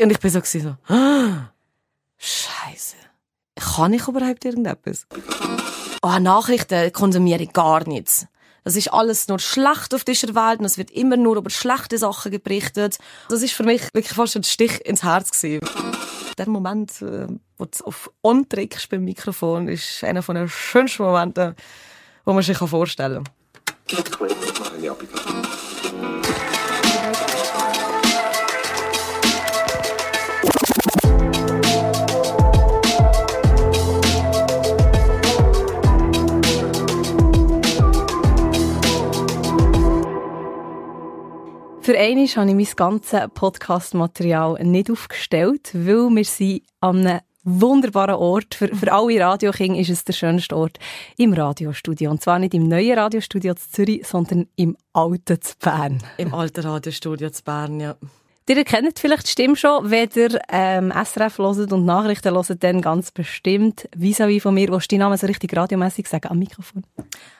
Und ich bin so, so ah, Scheiße. Kann ich überhaupt irgendetwas? Oh, Nachrichten konsumiere ich gar nichts. Das ist alles nur schlecht auf dieser Welt und es wird immer nur über schlechte Sachen berichtet. Das ist für mich wirklich fast ein Stich ins Herz gewesen. Der Moment, äh, wo du auf On drückst beim Mikrofon, ist einer den schönsten Momenten, wo man sich vorstellen kann. Für einmal habe ich mein ganzes Podcast-Material nicht aufgestellt, weil wir sind an einem wunderbaren Ort. Für, für alle Radiokinder ist es der schönste Ort im Radiostudio. Und zwar nicht im neuen Radiostudio zu Zürich, sondern im alten zu Bern. Im alten Radiostudio zu Bern, ja. Ihr kennt vielleicht die Stimme schon, wenn ihr ähm, SRF hört und Nachrichten hört, dann ganz bestimmt vis-à-vis von mir. Willst du deinen Namen so richtig radiomässig sagen am Mikrofon?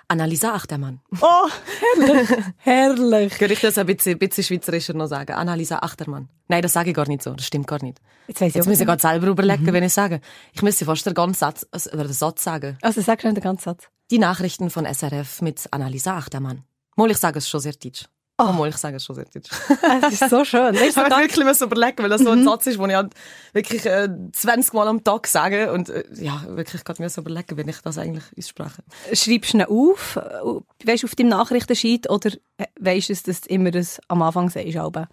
Annalisa Achtermann. Oh, herrlich. herrlich. Könnte ich das ein bisschen, ein bisschen schweizerischer noch sagen? Annalisa Achtermann. Nein, das sage ich gar nicht so. Das stimmt gar nicht. Jetzt, weiss ich Jetzt muss ich gerade selber überlegen, mhm. wenn ich sage. Ich müsste fast den ganzen Satz, also, oder den Satz sagen. Also sag schon den ganzen Satz. Die Nachrichten von SRF mit Annalisa Achtermann. Mal, ich sage es schon sehr deutsch. Oh. Mal, ich sage es schon sehr deutsch. Es ist so schön. Ich habe wirklich müssen überlegen, weil das so ein mhm. Satz ist, den ich halt wirklich äh, 20 Mal am Tag sage und äh, ja, wirklich gerade mir überlegen, wenn ich das eigentlich ausspreche. Schreibst du ihn auf, äh, weißt du, auf deinem Nachrichtensheet oder äh, weißt du, dass du immer das am Anfang sagst, Alben?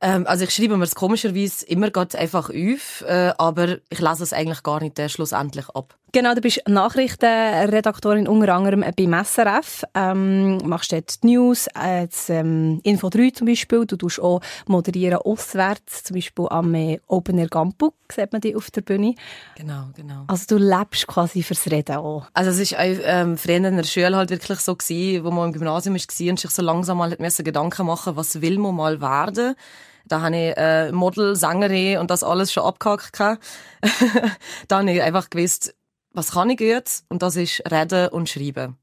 Ähm, also ich schreibe mir es komischerweise immer gerade einfach auf, äh, aber ich lese es eigentlich gar nicht äh, schlussendlich ab. Genau, du bist Nachrichtenredaktorin unter anderem beim SRF, ähm, machst dort die News, äh, das, ähm, Info 3 zum Beispiel, du tust auch moderieren auswärts, zum Beispiel am äh, Open Air Gampu, sieht man dich auf der Bühne. Genau, genau. Also du lebst quasi fürs Reden auch. Also es war ähm, früher in der Schule halt wirklich so gewesen, wo man im Gymnasium war und sich so langsam mal hat Gedanken machen was will man mal werden da habe ich äh, Model, Sängerin und das alles schon abgehakt. da habe ich einfach gewusst, was kann ich jetzt? Und das ist reden und schreiben.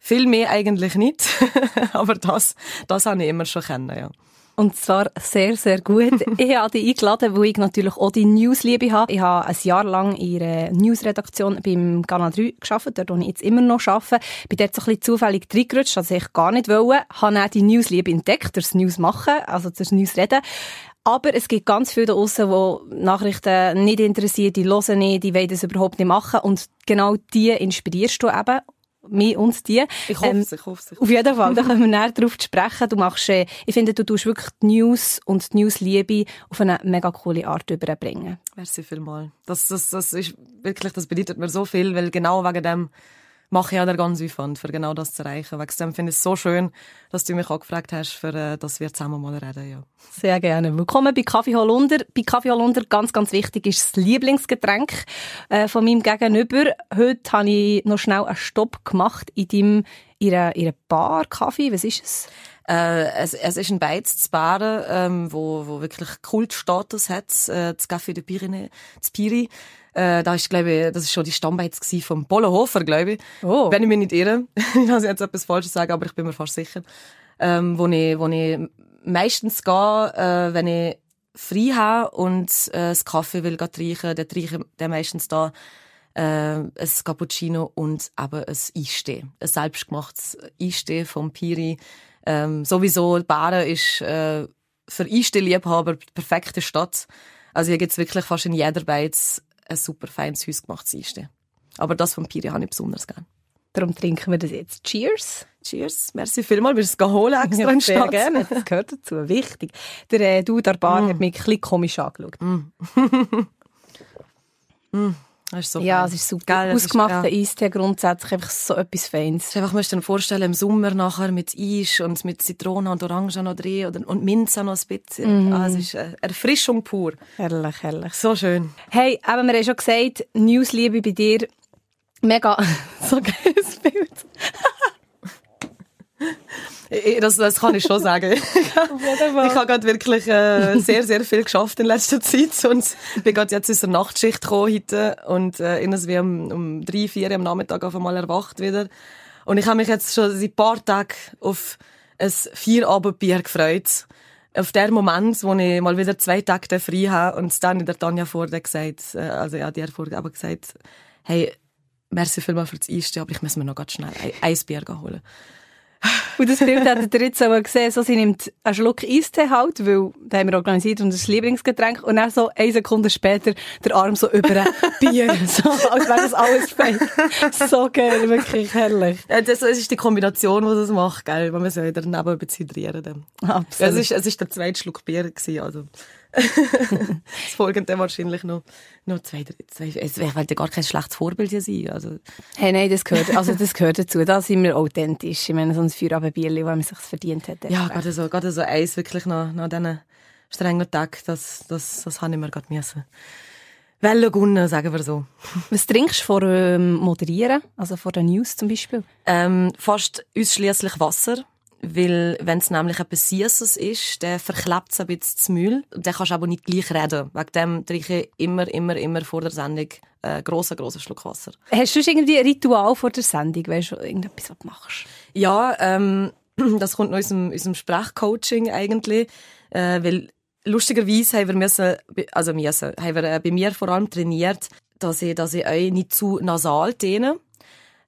Viel mehr eigentlich nicht, aber das, das habe ich immer schon kennen, ja. Und zwar sehr, sehr gut. ich habe dich eingeladen, weil ich natürlich auch die Newsliebe habe. Ich habe ein Jahr lang in einer Newsredaktion beim Kanal 3 gearbeitet, dort wo ich jetzt immer noch arbeite. Bin dort so ein bisschen zufällig reingerutscht, das ich gar nicht wollte. Habe auch die Newsliebe entdeckt, das News machen, also das News reden. Aber es gibt ganz viele da draussen, die Nachrichten nicht interessieren, die hören nicht, die wollen das überhaupt nicht machen. Und genau die inspirierst du eben mich und die. Ich hoffe es, ähm, ich hoffe es. Auf jeden Fall, da können wir näher darauf sprechen. Du machst, äh, ich finde, du tust wirklich die News und die Newsliebe auf eine mega coole Art überbringen. Merci vielmals. Das, das, das ist wirklich, das bedeutet mir so viel, weil genau wegen dem mache ich auch den ganzen Aufwand, für genau das zu erreichen. Wegen dem finde ich es so schön, dass du mich auch gefragt hast, für, äh, dass wir zusammen mal reden. Ja. Sehr gerne. Willkommen bei Kaffee Holunder. Bei Kaffee Holunder ganz, ganz wichtig ist das Lieblingsgetränk äh, von meinem Gegenüber. Heute habe ich noch schnell einen Stopp gemacht in deinem, ihrer, ihrer Bar Kaffee. Was ist es? Äh, es, es ist ein Beiz zu Baden, ähm, wo, wo wirklich Kultstatus hat, äh, das Café de Pyrénées, das Piri. Äh, da ist, glaube ich, das ist schon die Stammbeiz vom Polo Hofer, glaube ich. Oh. Wenn ich mich nicht irre. ich kann jetzt etwas Falsches sagen, aber ich bin mir fast sicher. Ähm, wo ich, wo ich meistens gehe, äh, wenn ich frei habe und äh, das Kaffee will trinken, dann trinke ich dann meistens da äh, ein Cappuccino und eben ein Eistee. Ein selbstgemachtes Eistee vom Piri. Ähm, sowieso, Baren ist äh, für Eistee-Liebhaber die perfekte Stadt. Also hier gibt's wirklich fast in jeder Beiz ein super feines hausgemachtes Eistee. Aber das vom Piri habe ich besonders gerne. Darum trinken wir das jetzt. Cheers! Cheers. Merci vielmals. Wir es holen extra ja, Sehr gerne. Das gehört dazu. Wichtig. Der äh, Du der Bar mm. hat mich ein bisschen komisch angeschaut. Mm. mm. Ist so ja, fein. es ist super. Geil, Ausgemachter ja. Eistee grundsätzlich einfach so etwas Feines. Einfach, musst du dir vorstellen, im Sommer nachher mit Eis und mit Zitrone und Orange noch drin oder, und Minze noch ein bisschen. Mm. Ah, es ist eine Erfrischung pur. Herrlich, herrlich. So schön. Hey, aber wir haben schon gesagt, Newsliebe bei dir, mega, so geiles Bild. Das, das kann ich schon sagen. ich habe gerade wirklich äh, sehr, sehr viel geschafft in letzter Zeit und bin gerade jetzt aus der Nachtschicht gekommen heute und äh, irgendwie um, um drei, vier am Nachmittag auf einmal erwacht wieder. Und ich habe mich jetzt schon seit ein paar Tagen auf ein Vierabendbier gefreut auf der Moment, wo ich mal wieder zwei Tage frei habe und dann in der Tanja vor gesagt, äh, also ja, die vorher aber gesagt, hey, merci vielmals für das Einstehen, aber ich muss mir noch ganz schnell ein Eisbier holen. Und das Bild hat er jetzt auch gesehen, so, sie nimmt einen Schluck Eistee halt, weil, da haben wir organisiert und das Lieblingsgetränk, und dann so eine Sekunde später der Arm so über ein Bier, so, als wäre das alles fake. So geil, wirklich herrlich. Ja, das, das ist die Kombination, die das macht, gell, man muss ja daneben hydrieren. Absolut. Ja, es ist, es ist der zweite Schluck Bier gewesen, also. das folgende wahrscheinlich noch, noch zwei, drei, zwei, es wird gar kein schlechtes Vorbild hier sein, also. Hey, nein, das gehört, also das gehört dazu, da sind wir authentisch. Ich meine, so ein Feierabendbierli, wo man sich verdient hätte. Ja, gerade so, gerade so eins wirklich noch, noch diesen strengen Tag, das, das, das habe ich mir gerade müssen. Welle gunnen, sagen wir so. Was trinkst du vor ähm, Moderieren, also vor den News zum Beispiel? Ähm, fast ausschließlich Wasser weil, wenn es nämlich etwas Süßes ist, dann verklebt es ein bisschen das Müll. Und dann kannst du aber nicht gleich reden. Wegen dem trinke ich immer, immer, immer vor der Sendung einen grossen, grossen Schluck Wasser. Hast du irgendwie ein Ritual vor der Sendung? Weißt du, irgendetwas, was du machst? Ja, ähm, das kommt aus unserem, unserem Sprechcoaching eigentlich. Äh, weil lustigerweise haben wir müssen, also müssen, haben wir äh, bei mir vor allem trainiert, dass ich, dass ich euch nicht zu nasal dehne.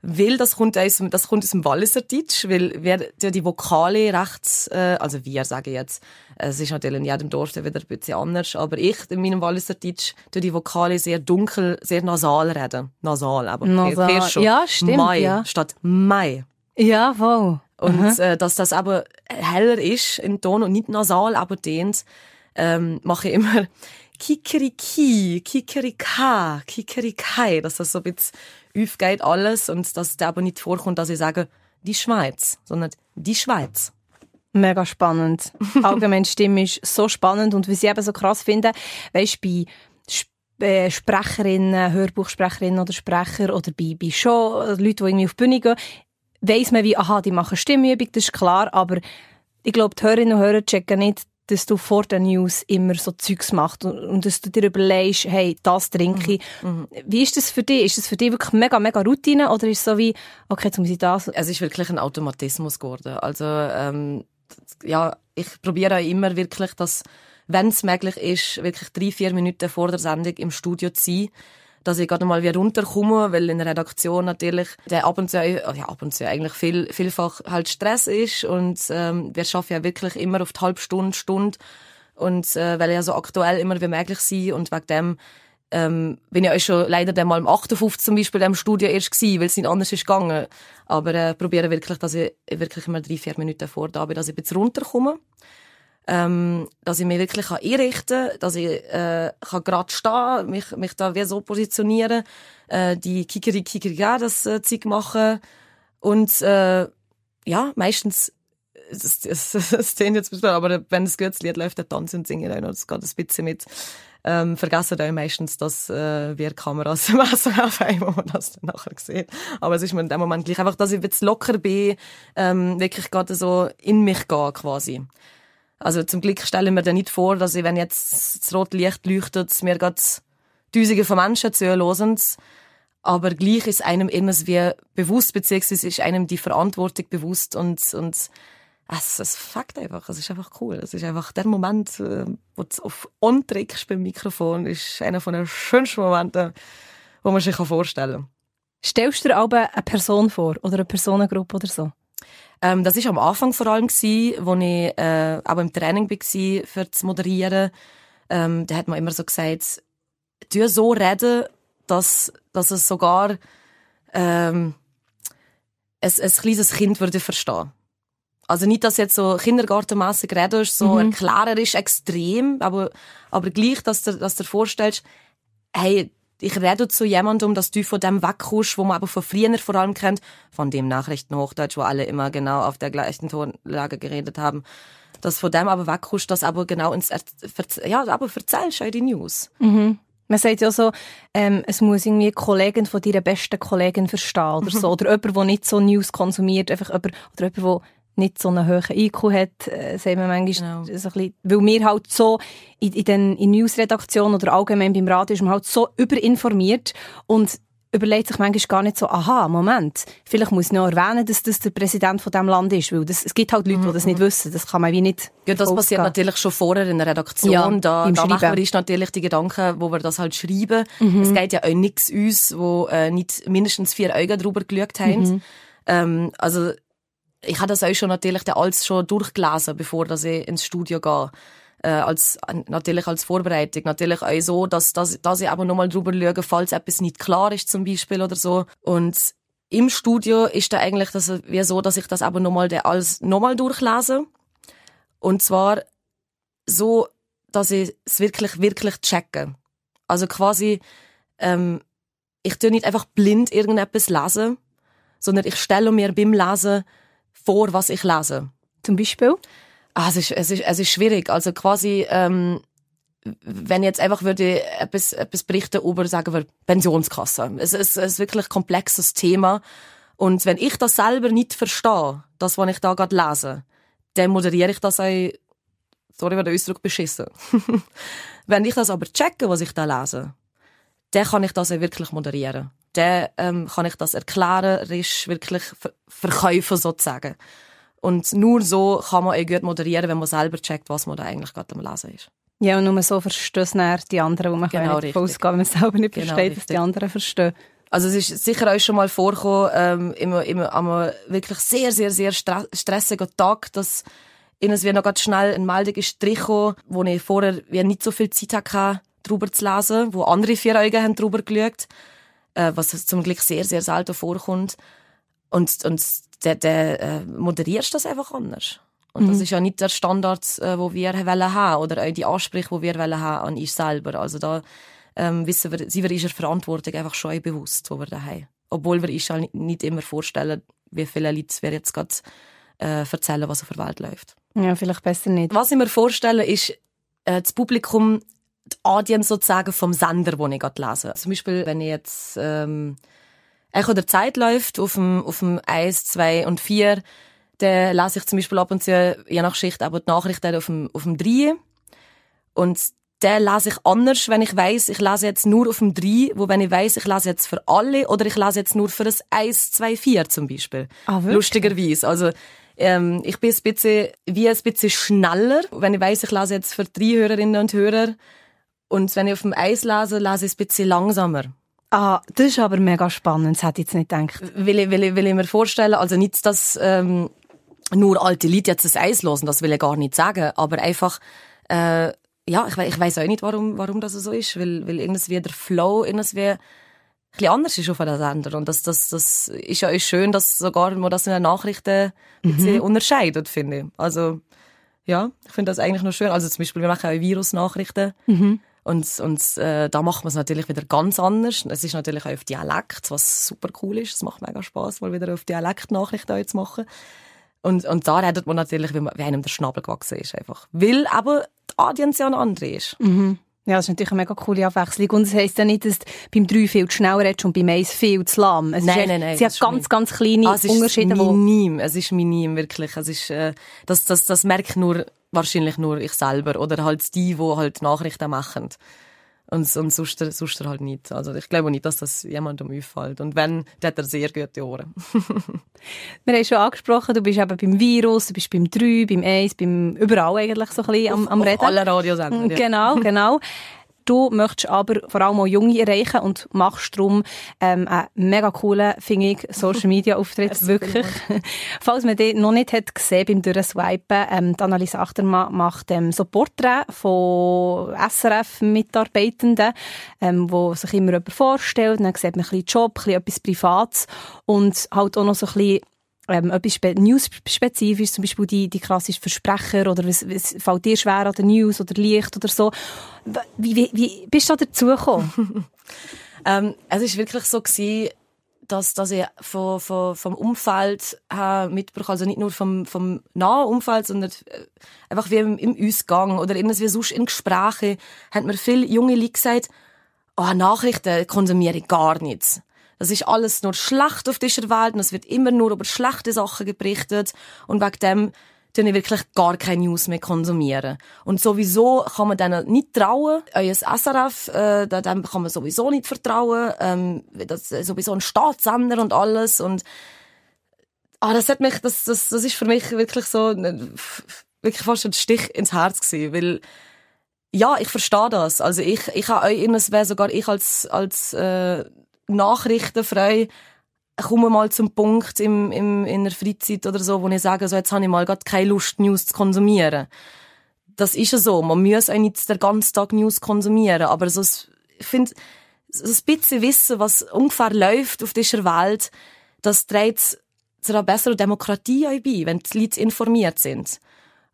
Weil das kommt aus, das kommt aus dem Walliser Deutsch, weil wir die Vokale recht, äh, also wir sagen jetzt, es ist natürlich in jedem Dorf wieder ein bisschen anders, aber ich in meinem Walliser Deutsch tue die Vokale sehr dunkel, sehr nasal reden. Nasal, aber nasal. Schon. Ja, stimmt. Mai ja. statt Mai. Ja, voll. Und äh, dass das aber heller ist im Ton und nicht nasal, aber dehnt, ähm, mache ich immer Kikeriki, Kikerika, Kikerikai, dass das so ein bisschen aufgeht alles und dass es aber nicht vorkommt, dass ich sage, die Schweiz, sondern die Schweiz. Mega spannend. Allgemein Stimme ist so spannend und was ich eben so krass finde, weißt bei äh, Sprecherinnen, Hörbuchsprecherinnen oder Sprecher oder bei, bei Show, Leute, die irgendwie auf die Bühne gehen, weiss man wie, aha, die machen Stimmübung, das ist klar, aber ich glaube, die Hörerinnen und Hörer checken nicht, dass du vor den News immer so Zeugs machst und, und dass du dir überlegst, hey, das trinke ich. Mhm. mhm. Wie ist das für dich? Ist das für dich wirklich mega, mega Routine oder ist es so wie, okay, jetzt muss ich das? Es ist wirklich ein Automatismus geworden. Also, ähm, ja, ich probiere immer wirklich, dass, wenn es möglich ist, wirklich drei, vier Minuten vor der Sendung im Studio zu sein dass ich gerade mal wieder runterkomme, weil in der Redaktion natürlich der ab und zu, ja, ab und zu eigentlich viel, vielfach halt Stress ist. Und ähm, wir schaffen ja wirklich immer auf die halbe Stunde, Stunde. Und äh, weil ja so aktuell immer wie möglich sein und wegen dem ähm, bin ich auch schon leider dann mal im 58 zum Beispiel im Studio erst gewesen, weil es nicht anders ist gegangen. Aber äh, probiere wirklich, dass ich wirklich immer drei, vier Minuten vor da bin, dass ich ein bisschen runterkomme ähm, dass ich mich wirklich kann einrichten kann, dass ich äh, kann gerade stehen mich, mich da wie so positionieren, äh, die Kikeri Kikeri das äh, Zeug machen und äh, ja, meistens es, es, es, es jetzt bisschen, aber wenn das gutes Lied läuft, dann tanzen und singen und es geht ein bisschen mit. Ähm, vergessen auch meistens, dass äh, wir Kameras im SRF haben, wo man das dann nachher sieht. Aber es ist mir in dem Moment gleich einfach, dass ich jetzt locker bin, ähm, wirklich gerade so in mich gehe quasi. Also zum Glück stelle ich mir dann nicht vor, dass ich, wenn jetzt das rote Licht leuchtet, mir gerade Tausende von Menschen zuhören. Aber gleich ist einem immer wie bewusst, beziehungsweise ist einem die Verantwortung bewusst und, und es, es fuckt einfach. Es ist einfach cool. Es ist einfach der Moment, äh, wo du auf On trickst beim Mikrofon, ist einer von den schönsten Momenten, wo man sich vorstellen kann. Stellst du dir aber eine Person vor oder eine Personengruppe oder so? Ähm, das ist am Anfang vor allem gewesen, wo ich äh, auch im Training war für das Moderieren. Ähm, da hat man immer so gesagt, tu so reden, dass, dass es sogar ähm, ein, ein kleines Kind würde verstehen. Also nicht, dass jetzt so kindergartenmässig redest, so mhm. erklärerisch extrem, aber, aber gleich, dass du, dass du dir vorstellst, hey, ich rede zu jemandem, dass du von dem wegkommst, wo man aber von früher vor allem kennt, von dem Nachrichtenhochdeutsch, wo alle immer genau auf der gleichen Tonlage geredet haben, dass von dem aber wegkommst, dass aber genau ins, ja, aber erzählst du die News. Mhm. Man sagt ja so, ähm, es muss irgendwie Kollegen von deiner besten Kollegin verstehen oder so. oder jemand, der nicht so News konsumiert, einfach jemand, oder jemand, der nicht so einen hohen IQ hat, äh, sagen wir manchmal, genau. so ein bisschen, weil wir halt so in, in den in Newsredaktionen oder allgemein beim Radio ist man halt so überinformiert und überlegt sich manchmal gar nicht so, aha, Moment, vielleicht muss ich noch erwähnen, dass das der Präsident von diesem Land ist, weil das, es gibt halt Leute, die das nicht wissen, das kann man wie nicht Ja, das passiert natürlich schon vorher in der Redaktion, Ja, da, da machen wir uns natürlich die Gedanken, wo wir das halt schreiben. Mhm. Es geht ja auch nichts uns, wo äh, nicht mindestens vier Augen drüber geschaut haben. Mhm. Ähm, also ich habe das auch schon natürlich alles schon durchgelesen, bevor dass ich ins Studio gehe. Äh, als, natürlich als Vorbereitung. Natürlich auch so, dass, dass, dass ich aber nochmal drüber schaue, falls etwas nicht klar ist zum Beispiel oder so. Und im Studio ist da eigentlich das wie so, dass ich das aber nochmal alles nochmal durchlese. Und zwar so, dass ich es wirklich, wirklich checke. Also quasi, ähm, ich tue nicht einfach blind irgendetwas lesen, sondern ich stelle mir beim Lesen vor, was ich lese. Zum Beispiel? Ah, es ist, es ist, es ist schwierig. Also quasi, ähm, wenn ich jetzt einfach würde etwas, etwas berichten über, sagen wir, Pensionskasse. Es ist, es ist wirklich ein komplexes Thema. Und wenn ich das selber nicht verstehe, das, was ich da gerade lese, dann moderiere ich das auch, sorry, wenn der Ausdruck beschissen. wenn ich das aber checke, was ich da lese, dann kann ich das auch wirklich moderieren. Dann ähm, kann ich das erklärerisch wirklich ver verkaufen, sozusagen. Und nur so kann man auch gut moderieren, wenn man selber checkt, was man da eigentlich gerade am Lesen ist. Ja, und nur so verstehen es dann die anderen, wo man Genau, nicht richtig. ausgehen, wenn man selber nicht Genau, versteht, dass die richtig. anderen verstehen. Also es ist sicher auch schon mal vorgekommen, ähm, immer, immer an einem wirklich sehr, sehr, sehr stre stressigen Tag, dass ihnen wie noch ganz schnell eine Meldung ist gekommen, wo ich vorher wie nicht so viel Zeit hatte, drüber zu lesen, wo andere vier Augen haben drüber geschaut, äh, was zum Glück sehr, sehr selten vorkommt. Und, und der, der äh, moderierst das einfach anders. Und das ist ja nicht der Standard, äh, wo wir wollen haben oder auch die Ansprüche, die wir wollen haben an uns selber. Also da ähm, wissen wir, sind wir unserer Verantwortung einfach schon bewusst, wo wir da haben. Obwohl wir uns halt nicht- nicht immer vorstellen, wie viele Leute wir jetzt gerade äh, erzählen, was auf der Welt läuft. Ja, vielleicht besser nicht. Was ich mir vorstelle, ist äh, das Publikum, die Audience sozusagen vom Sender, den ich gerade lese. Zum Beispiel, wenn ich jetzt ähm, Echo der Zeit läuft, auf dem, auf dem 1, 2 und 4, dann lese ich zum Beispiel ab und zu, je nach Schicht, aber die Nachrichten auf dem, auf dem 3. Und den lese ich anders, wenn ich weiss, ich lese jetzt nur auf dem 3, wo wenn ich weiss, ich lese jetzt für alle oder ich lese jetzt nur für das 1, 2, 4 zum Beispiel. Ah, wirklich? Lustigerweise. Also, ähm, ich bin ein bisschen, wie ein bisschen schneller, wenn ich weiss, ich lese jetzt für drei Hörerinnen und Hörer. Und wenn ich auf dem Eis lese, lese ich ein bisschen langsamer. Ah, das ist aber mega spannend, das hätte ich jetzt nicht gedacht. Will ich, will ich, will ich mir vorstellen, also nicht, dass ähm, nur alte Leute jetzt das Eis hören, das will ich gar nicht sagen, aber einfach, äh, ja, ich, ich weiß auch nicht, warum, warum das so ist, weil, weil irgendwie der Flow irgendwie ein bisschen anders ist auf einem Sender. Und das, das, das ist ja auch schön, dass sogar man das in den Nachrichten bisschen unterscheidet, finde ich. Also, ja, ich finde das eigentlich noch schön. Also zum Beispiel, wir machen auch Virusnachrichten. Und, und äh, da macht man es natürlich wieder ganz anders. Es ist natürlich auch auf Dialekt, was super cool ist. Es macht mega Spaß, mal wieder auf Dialekt Nachrichten zu machen. Und, und da redet man natürlich, wie, man, wie einem der Schnabel gewachsen ist. Einfach. Weil aber die Audience ja eine andere ist. Ja, das ist natürlich eine mega coole Abwechslung. Und es heisst ja nicht, dass du beim 3 viel zu schnell redest und beim 1 viel zu lahm. Es Nein, ist echt- nein, nein, Sie hat ganz, ganz kleine Ah, es ist Unterschiede, wo minim. Es ist minim, wirklich. Es ist, äh, das, das, das merkt nur, wahrscheinlich nur ich selber. Oder halt die, die halt Nachrichten machen. Und, und sonst, sonst halt nicht. Also ich glaube nicht, dass das jemandem auffällt. Und wenn, dann hat er sehr gute Ohren. Wir haben schon angesprochen, du bist eben beim Virus, du bist beim 3, beim 1, beim überall eigentlich so ein bisschen am, am Auf Reden. alle Radiosender. Ja. Genau, genau. Du möchtest aber vor allem auch Junge erreichen und machst darum ähm, einen mega coolen, finde ich, Social Media Auftritt. Merci wirklich. Falls man den noch nicht hat gesehen beim Durchswipen, ähm, die Annalise Achtermann macht ähm, so Porträts von SRF-Mitarbeitenden, ähm, wo sich immer jemand vorstellt. Dann sieht man ein bisschen Job, ein bisschen etwas Privates und halt auch noch so ein bisschen ähm, etwas spe News-spezifisch, zum Beispiel die, die klassischen Versprecher oder was, was fällt dir schwer an der News oder Licht oder so. Wie, wie, wie bist du da dazu gekommen? Ähm, es ist wirklich so gewesen, dass, dass ich von, von, vom Umfeld her mitbekommen, also nicht nur vom, vom nahen Umfeld, sondern äh, einfach wie im, im Ausgang oder irgendwie sonst in Gesprächen, haben mir viele junge Leute gesagt, oh, Nachrichten konsumiere ich gar nicht. Das ist alles nur schlecht auf dieser Welt und es wird immer nur über schlechte Sachen berichtet und wegen dem ich wirklich gar keine News mehr konsumieren. Und sowieso kann man denen nicht trauen. Euer SRF, äh, dem kann man sowieso nicht vertrauen. Ähm, das ist sowieso ein Staatssender und alles. Und ah, das hat mich, das, das, das ist für mich wirklich so, wirklich fast ein Stich ins Herz gewesen, weil ja, ich verstehe das. Also ich, ich habe euch sogar ich als, als äh, Nachrichtenfrei komme mal zum Punkt im, im, in der Freizeit oder so, wo ich sage, so, jetzt habe ich mal gerade keine Lust, News zu konsumieren. Das ist ja so. Man muss auch nicht den ganzen Tag News konsumieren. Aber so, ich finde, so ein bisschen wissen, was ungefähr läuft auf dieser Welt, das trägt zu einer besseren Demokratie bei, wenn die Leute informiert sind.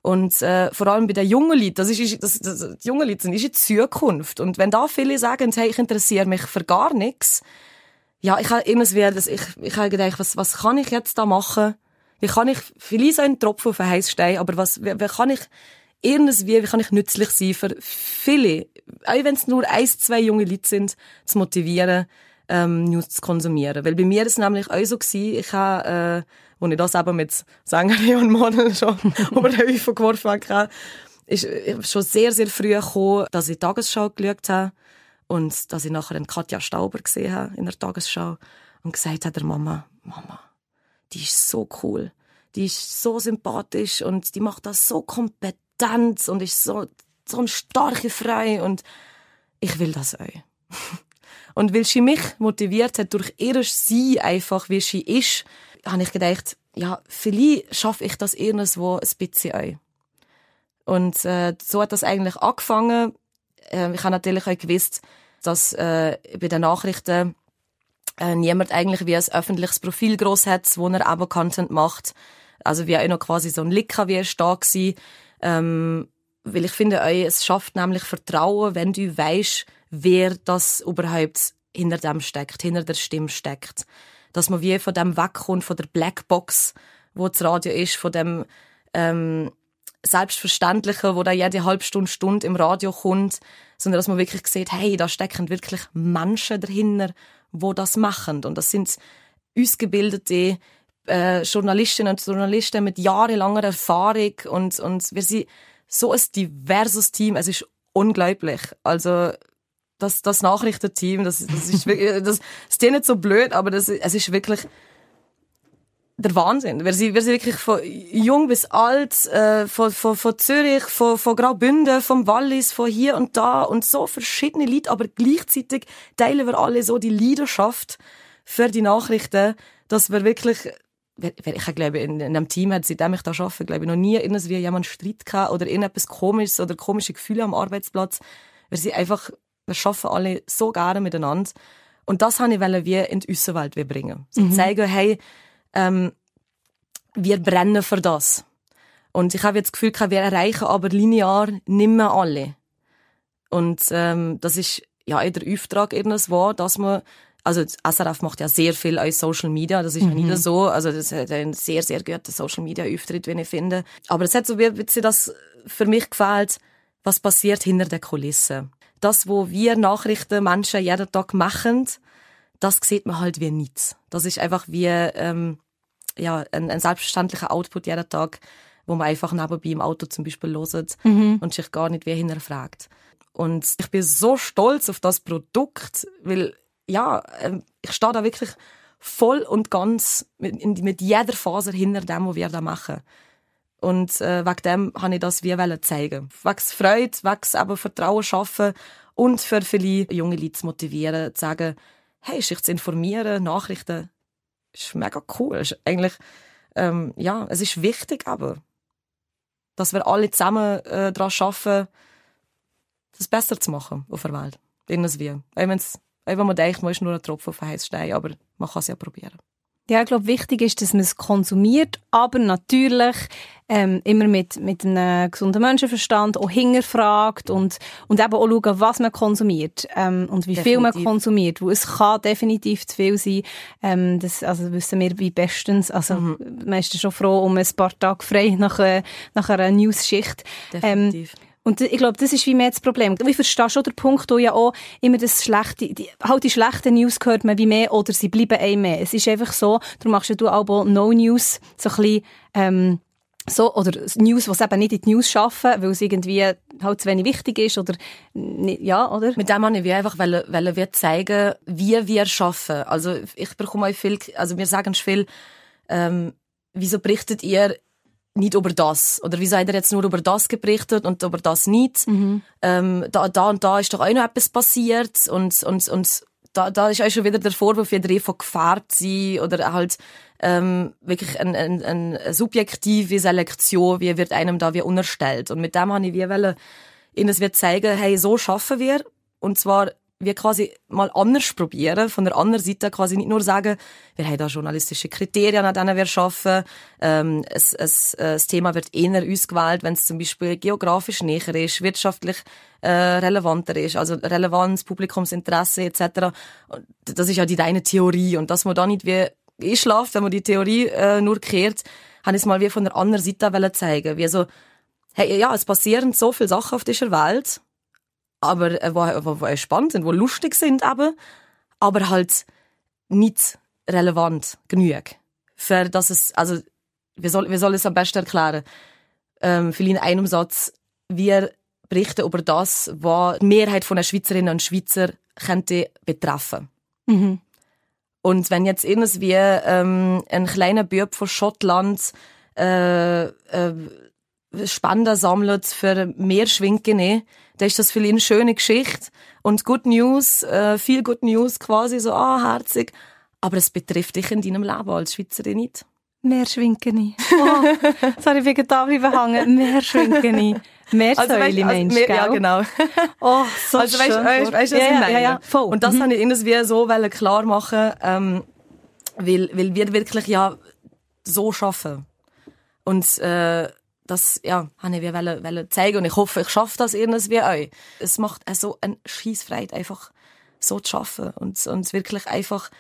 Und äh, vor allem bei den jungen Leuten, das ist, das, das, die jungen Leute sind ist die Zukunft. Und wenn da viele sagen, hey, ich interessiere mich für gar nichts, ja, ich habe immer wieder, ich, ich habe gedacht, was, was kann ich jetzt da machen? Wie kann ich, vielleicht so ein Tropfen auf den heißen Stein, aber was, wie, wie kann ich irgendwie, wie kann ich nützlich sein für viele, auch wenn es nur ein, zwei junge Leute sind, zu motivieren, ähm, News zu konsumieren. Weil bei mir ist es nämlich auch so gewesen, ich habe, äh, wo ich das eben mit Sängerin und Model schon über den Haufen geworfen habe, ist schon sehr, sehr früh gekommen, dass ich die Tagesschau geschaut habe und dass ich nachher Katja Stauber gesehen habe in der Tagesschau und gesagt habe der Mama, Mama, die ist so cool, die ist so sympathisch und die macht das so kompetent und ist so, so eine starke Frau und ich will das auch. und weil sie mich motiviert hat durch ihr Sie einfach, wie sie ist, habe ich gedacht, ja, vielleicht schaffe ich das irgendwo ein bisschen auch. Und äh, so hat das eigentlich angefangen. Äh, ich habe natürlich auch gewusst, dass äh, bei den Nachrichten äh, niemand eigentlich wie ein öffentliches Profil groß hat, wo er aber Content macht. Also wie auch noch quasi so ein Licker wie ist da gewesen. Ähm, weil ich finde, es schafft nämlich Vertrauen, wenn du weißt, wer das überhaupt hinter dem steckt, hinter der Stimme steckt. Dass man wie von dem wegkommt, von der Blackbox, wo das Radio ist, von dem ähm, Selbstverständlichen, wo da jede halbe Stunde, Stunde im Radio kommt, sondern dass man wirklich sieht, hey, da stecken wirklich Menschen dahinter, wo das machen. Und das sind ausgebildete äh, Journalistinnen und Journalisten mit jahrelanger Erfahrung und, und wir sind so ein diverses Team, es ist unglaublich. Also, das, das Nachrichtenteam, das, das ist wirklich, das, das ist nicht so blöd, aber das, es ist wirklich der Wahnsinn. Wir sind, wir sind wirklich von jung bis alt, äh, von, von, von Zürich, von, von Graubünden, vom Wallis, von hier und da und so verschiedene Leute, aber gleichzeitig teilen wir alle so die Leidenschaft für die Nachrichten, dass wir wirklich ich glaube, in, in einem Team hat, seitdem ich da arbeite, glaube ich, noch nie irgendwie jemand Streit gehabt oder irgendetwas komisches oder komische Gefühle am Arbeitsplatz. Wir sind einfach, wir arbeiten alle so gerne miteinander. Und das wollte ich wie in die Außenwelt bringen. So mhm. zeigen, hey, ähm, wir brennen für das. Und ich habe jetzt das Gefühl, wir erreichen aber linear nicht mehr alle. Und ähm, das ist ja der Auftrag irgendwo, dass man also SRF macht ja sehr viel als Social Media, das ist mhm. nicht so, also das hat einen sehr, sehr guten Social Media Auftritt, wie ich finde. Aber es hat so ein bisschen das für mich gefällt, was passiert hinter der Kulisse. Das, wo wir Nachrichten Menschen jeden Tag machen, das sieht man halt wie nichts. Das ist einfach wie ähm, ja, ein, ein selbstverständlicher Output jeden Tag, wo man einfach nebenbei im Auto zum Beispiel hört mhm. und sich gar nicht wie hinterfragt. Und ich bin so stolz auf das Produkt, weil ja, ähm, ich stehe da wirklich voll und ganz mit, mit jeder Faser hinter dem, was wir da machen. Und äh, wegen dem habe ich das wie zeigen. Wegen Freude, wegen eben Vertrauen schaffen und für viele junge Leute zu motivieren, zu sagen, hey, sich zu informieren, Nachrichten, ist mega cool. Ist eigentlich, ähm, ja, es ist wichtig, aber dass wir alle zusammen äh, daran arbeiten, das besser zu machen auf der Welt. Auch, wenn's, auch wenn man denkt, man ist nur ein Tropfen auf heißen Stein, aber man kann es ja probieren. Ja, ich glaube, wichtig ist, dass man es konsumiert, aber natürlich ähm, immer mit, mit einem gesunden Menschenverstand auch hinterfragt und, und eben auch schauen, was man konsumiert ähm, und wie definitiv. viel man konsumiert. Weil es kann definitiv zu viel sein. Ähm, das also wissen wir wie bestens. Also mhm. man ist schon froh um ein paar Tage frei nach, äh, nach einer News-Schicht. Definitiv. Ähm, und ich glaube, das ist wie mehr das Problem. Ich verstehe schon den Punkt, wo ja auch immer das Schlechte, die, halt die schlechten News hört man wie mehr oder sie bleiben ein mehr. Es ist einfach so, du machst du auch No News so ein bisschen, ähm, so, oder News, was eben nicht in die News schaffen, weil es irgendwie halt zu wenig wichtig ist, oder, ja, oder? Mit dem wollen wir einfach, weil, weil wir zeigen, wie wir schaffen. Also, ich bekomme auch viel, also wir sagen viel, ähm, wieso berichtet ihr nicht über das? Oder wieso habt ihr jetzt nur über das berichtet und über das nicht? Mhm. Ähm, da, da und da ist doch auch noch etwas passiert und, und, und da, da ist auch schon wieder der Vorwurf, wie von gefährdet sein oder halt ähm, wirklich eine ein, ein subjektive Selektion, wie wird einem da wie unterstellt. Und mit dem habe ich wie wollen, ihnen wird zeigen, hey, so schaffen wir. Und zwar wir quasi mal anders probieren, von der anderen Seite quasi nicht nur sagen, wir haben da journalistische Kriterien, an denen wir arbeiten, ähm, es, es, äh, das Thema wird eher ausgewählt, wenn es zum Beispiel geografisch näher ist, wirtschaftlich äh, relevanter ist, also Relevanz, Publikumsinteresse etc. Das ist ja die deine Theorie und dass man da nicht wie einschlaft, wenn man die Theorie äh, nur kehrt, habe ich es mal wie von der anderen Seite zeigen, wie so, hey, ja, es passieren so viele Sachen auf dieser Welt, aber äh, wo, wo, wo spannend sind, wo lustig sind aber, aber halt nicht relevant genug. Für dass es, also, wie soll, wie soll es am besten erklären? Ähm, vielleicht in einem Satz, wir berichten über das, was die Mehrheit von den Schweizerinnen und Schweizer könnte betreffen. Mhm. Und wenn jetzt irgendwie ähm, ein kleiner Bub von Schottland äh, äh, Spender sammelt für Meerschwinken, dann ist das für ihn eine schöne Geschichte und Good News, äh, viel Good News quasi, so, ah, herzig. Aber es betrifft dich in deinem Leben als Schweizerin nicht. Meerschwinken. Oh, sorry, ich bin da bleiben hängen. Meerschwinken. Meersäule, also, weißt, Mensch, also, Ja, genau. Oh, so also, weißt, schön. Weißt, weißt, was ja, ich meine? Ja, ja, voll. Und das mhm. habe ich irgendwie so klar machen, ähm, weil, weil wir wirklich ja so schaffen. Und, äh, das, ja, habe ich wollen, wollen zeigen und ich hoffe, ich schaffe das irgendwie euch. Es macht so eine Scheissfreude, einfach so zu schaffen und, und wirklich einfach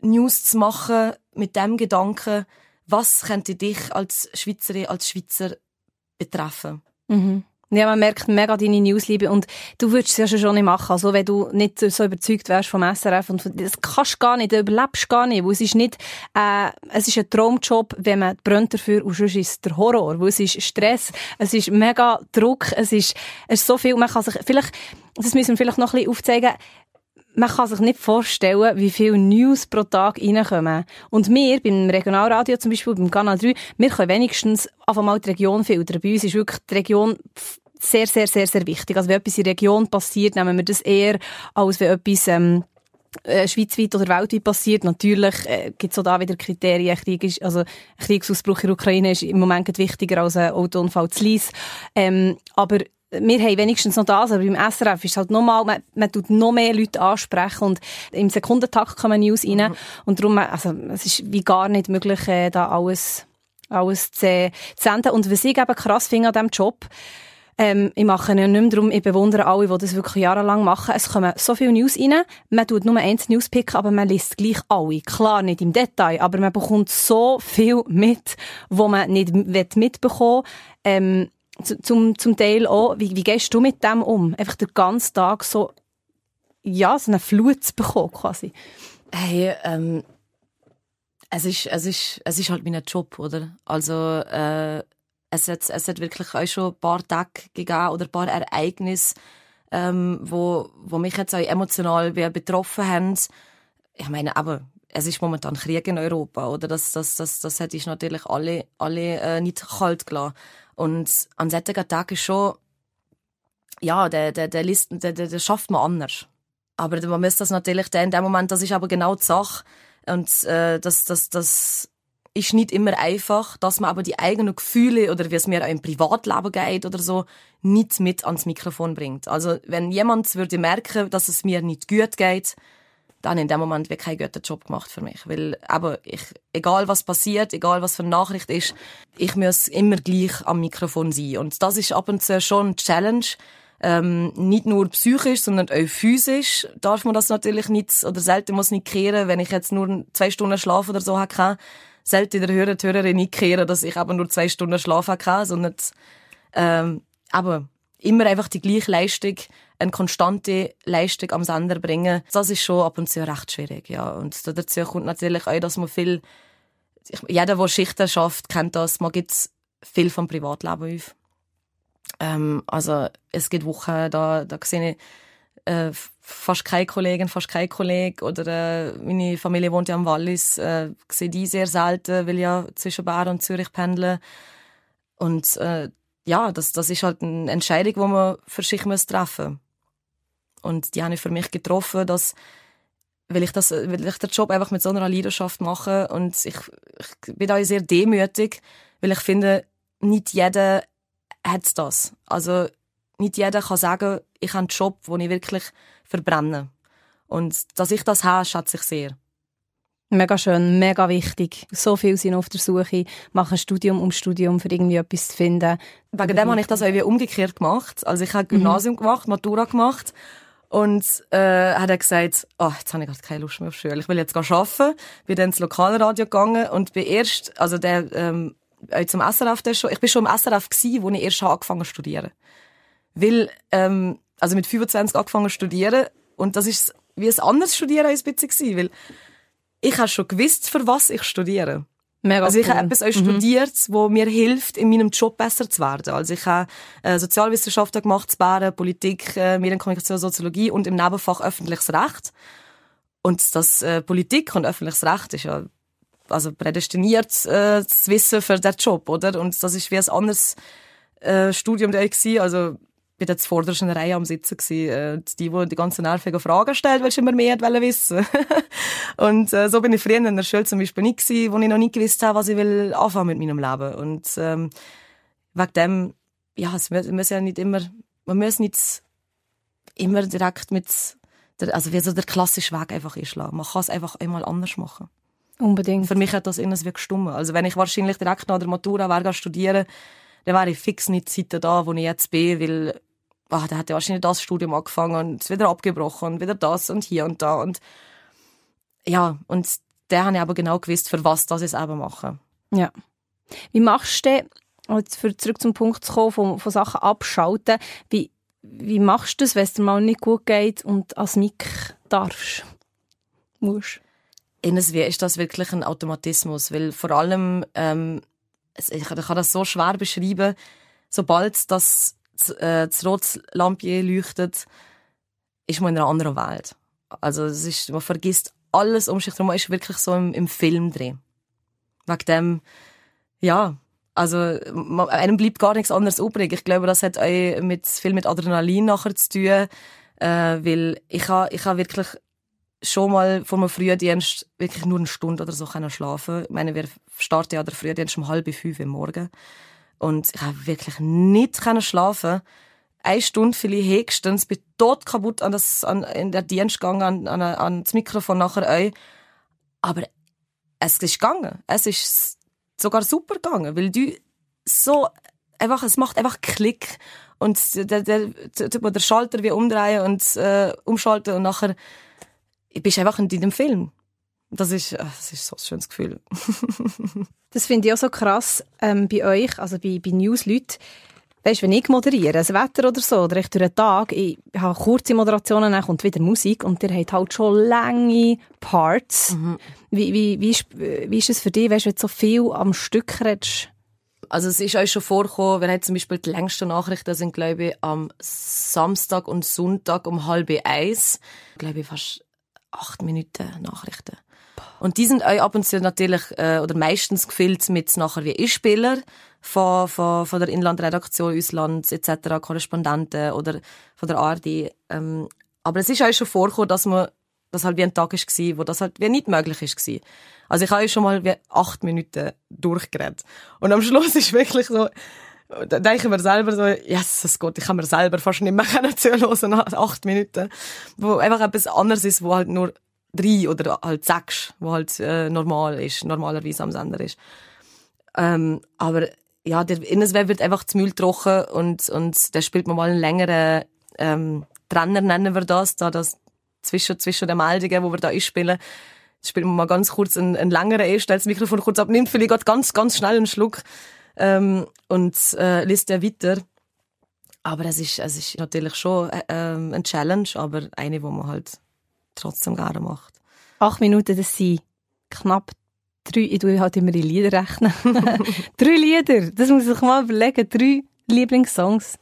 News zu machen mit dem Gedanken, was könnte dich als Schweizerin, als Schweizer betreffen. Mhm. Ja, man merkt mega deine Newsliebe und du würdest es ja schon nicht machen, also wenn du nicht so überzeugt wärst vom SRF und das kannst du gar nicht, du überlebst gar nicht, weil es ist nicht, äh, es ist ein Traumjob, wenn man brennt dafür und sonst ist es der Horror, weil es ist Stress, es ist mega Druck, es ist, es ist so viel, man kann sich, vielleicht, das müssen wir vielleicht noch ein bisschen aufzeigen, man kann sich nicht vorstellen, wie viele News pro Tag reinkommen. Und wir, beim Regionalradio zum Beispiel, beim Kanal 3, wir können wenigstens einfach mal die Region filtern. Bei uns ist wirklich die Region sehr, sehr, sehr, sehr wichtig. Also wenn etwas in der Region passiert, nehmen wir das eher, als wenn etwas ähm, äh, schweizweit oder weltweit passiert. Natürlich äh, gibt es auch da wieder Kriterien. Krieg ist, also Kriegsausbruch in der Ukraine ist im Moment wichtiger als ein Autounfall zu Lies. Ähm, aber wir haben wenigstens noch das, aber beim SRF ist halt nochmal, man, man tut noch mehr Leute ansprechen und im Sekundentakt kommen News rein. Mhm. Und darum, also, es ist wie gar nicht möglich, äh, da alles, alles zu, zu senden. Und was ich eben krass finde an diesem Job, ähm, ich mache ja nicht mehr darum, ich bewundere alle, die das wirklich jahrelang machen. Es kommen so viele News rein, man tut nur eins News picken, aber man liest gleich alle. Klar, nicht im Detail, aber man bekommt so viel mit, wo man nicht mitbekommen will. Ähm, zum, zum Teil auch, wie, wie gehst du mit dem um? Einfach den ganzen Tag so, ja, so eine Flut zu bekommen, quasi. Hey, ähm, es ist, es ist, es ist halt mein Job, oder? Also, äh, es hat, es hat wirklich auch schon ein paar Tage gegeben oder ein paar Ereignisse, ähm, wo, wo mich jetzt auch emotional betroffen haben. Ich meine, aber es ist momentan Krieg in Europa, oder? Das, das, das, das hätte ich natürlich alle, alle äh, nicht kalt gelassen. Und an solchen Tagen ist schon, ja, der, der, der, Listen, der, der, der schafft man anders. Aber man muss das natürlich dann in dem Moment, das ist aber genau die Sache. Und äh, das, das, das ist nicht immer einfach, dass man aber die eigenen Gefühle oder wie es mir auch im Privatleben geht oder so, nicht mit ans Mikrofon bringt. Also wenn jemand würde merken, dass es mir nicht gut geht, dann in dem Moment wird kein guter Job gemacht für mich. Weil, aber ich, egal was passiert, egal was für eine Nachricht ist, ich muss immer gleich am Mikrofon sein. Und das ist ab und zu schon eine Challenge. Ähm, nicht nur psychisch, sondern auch physisch darf man das natürlich nicht, oder selten muss nicht kehren, wenn ich jetzt nur zwei Stunden Schlaf oder so habe, selten der Hörer, die Hörerin nicht kehren, dass ich aber nur zwei Stunden Schlaf habe, sondern, ähm, aber immer einfach die gleiche Leistung, eine konstante Leistung am Sender bringen, das ist schon ab und zu recht schwierig, ja. Und dazu kommt natürlich auch, dass man viel, jeder, der Schichten schafft, kennt das, man gibt viel vom Privatleben auf. Ähm, also es gibt Wochen, da, da sehe ich äh, fast keine Kollegin, fast kein Kollege oder äh, meine Familie wohnt ja am Wallis, äh, sehe die sehr selten, weil ich ja zwischen Bern und Zürich pendle und äh, ja, das, das ist halt eine Entscheidung, die man für sich muss treffen und die habe ich für mich getroffen, dass weil ich das, weil ich den Job einfach mit so einer Leidenschaft mache und ich, ich bin da sehr demütig, weil ich finde, nicht jeder hat das. Also nicht jeder kann sagen, ich habe einen Job, den ich wirklich verbrenne. Und dass ich das habe, schätze ich sehr. Mega schön, mega wichtig. So viele sind auf der Suche, machen Studium um Studium, für irgendwie etwas zu finden. Wegen dem habe ich das irgendwie umgekehrt gemacht. Also ich habe Gymnasium mhm. gemacht, Matura gemacht und äh, hat er gesagt, oh, jetzt habe ich gerade keine Lust mehr auf Schule. Ich will jetzt arbeiten. Bin dann ins Lokalradio gegangen und bin erst, also der ähm, zum SRF der schon, ich bin schon im SRF gsi, wo ich erst angefangen zu studieren. Weil, ähm, also mit 25 angefangen zu studieren und das ist wie ein anderes Studieren ein bisschen gewesen, weil ich habe schon gewusst, für was ich studiere. Mega also ich cool. habe etwas mhm. studiert, wo mir hilft, in meinem Job besser zu werden. Also ich habe äh, Sozialwissenschaften gemacht, Bären, Politik, äh, Medienkommunikation, Soziologie und im Nebenfach öffentliches Recht. Und das äh, Politik und öffentliches Recht ist ja also prädestiniert äh, das Wissen für den Job, oder? Und das ist wie ein anderes äh, Studium der ich also bin jetzt vorderst in der Reihe am Sitzen gewesen. Äh, die, die die ganzen nervigen Fragen stellt, weil ich immer mehr wollte wissen. und äh, so bin ich früher in der Schule zum Beispiel nicht gewesen, wo ich noch nicht gewusst habe, was ich will anfangen mit meinem Leben. Und ähm, wegen dem, ja, es muss ja nicht immer, man muss nicht immer direkt mit, der, also wie so der klassische Weg einfach einschlagen. Man kann es einfach einmal anders machen. Unbedingt. Für mich hat das innen wirklich gestummt. Also wenn ich wahrscheinlich direkt nach der Matura wäre studieren, dann wäre ich fix nicht die Zeit da, wo ich jetzt bin, weil ah, da hat ja wahrscheinlich das Studium angefangen und es wieder abgebrochen und wieder das und hier und da und ja, und der habe ich aber genau gewusst, für was das ich eben mache. Ja. Wie machst du jetzt für zurück zum Punkt zu kommen, von, von Sachen abschalten, wie, wie machst du das, wenn es dir mal nicht gut geht und als Mic darfst? Musst? in NSW ist das wirklich ein Automatismus, weil vor allem, ähm, ich kann das so schwer beschreiben, sobald das, äh, das rote Lampje leuchtet, ist man in einer anderen Welt. Also es ist, man vergisst alles um sich herum, man ist wirklich so im, im Film drin. Wegen dem, ja, also man, einem bleibt gar nichts anderes übrig. Ich glaube, das hat auch mit, viel mit Adrenalin nachher zu tun, äh, weil ich habe ich ha wirklich schon mal vor einem Frühdienst wirklich nur eine Stunde oder so können schlafen. Ich meine, wir starten ja den Frühdienst um halb fünf Uhr morgen. Und ich habe wirklich nicht schlafen. Eine Stunde vielleicht höchstens, bin tot kaputt an das, an, in der Dienst gegangen, an, an, an das Mikrofon nachher auch. Aber es ist gegangen. Es ist sogar super gegangen, weil du so, einfach, es macht einfach Klick. Und der, der, der, Schalter wie umdrehen und, äh, umschalten und nachher, bist einfach in deinem Film. Das ist, ah, das ist so ein schönes Gefühl. das finde ich auch so krass ähm, bei euch, also bei, bei News-Leuten. Weißt, wenn ich moderiere, das Wetter oder so, oder ich durch den Tag, ich habe kurze Moderationen, dann kommt wieder Musik und ihr habt halt schon lange Parts. Mhm. Wie, wie, wie, ist, wie ist es für dich, weißt, wenn du so viel am Stück redest? Also es ist euch schon vorgekommen, wir haben zum Beispiel die längsten Nachrichten sind, glaube ich, am Samstag und Sonntag um halb eins. Glaube ich, fast acht Minuten Nachrichten. Und die sind auch ab und zu natürlich, äh, oder meistens gefüllt mit nachher wie Ich-Spieler von, von, von der Inlandredaktion, Ausland etc., Korrespondenten oder von der ARD. Ähm, aber es ist auch schon vorgekommen, dass man das halt wie ein Tag war, wo das halt wie nicht möglich war. Also ich habe schon mal wie acht Minuten durchgeredet. Und am Schluss ist wirklich so, da denke ich mir selber so, yes, das geht, ich kann mir selber fast nicht mehr zuhören nach acht Minuten. Wo einfach etwas anderes ist, wo halt nur drei oder halt sechs, wo halt äh, normal ist, normalerweise am Sender ist. Ähm, aber ja, der Innensweb wird einfach zu Müll trocken und, und da spielt man mal einen längeren ähm, Trenner, nennen wir das, da das zwischen, zwischen den Meldungen, wo wir da einspielen, spielt man mal ganz kurz einen, einen längeren E, stellt das Mikrofon kurz ab, nimmt vielleicht ganz, ganz schnell einen Schluck ähm, und äh, liest ja weiter. Aber es ist, es ist natürlich schon äh, ähm, ein Challenge, aber eine, wo man halt trotzdem gerne macht. Acht Minuten, das sind knapp drei, ich tue halt immer in Lieder rechnen. drei Lieder, das muss ich sich mal überlegen. Drei Lieblingssongs.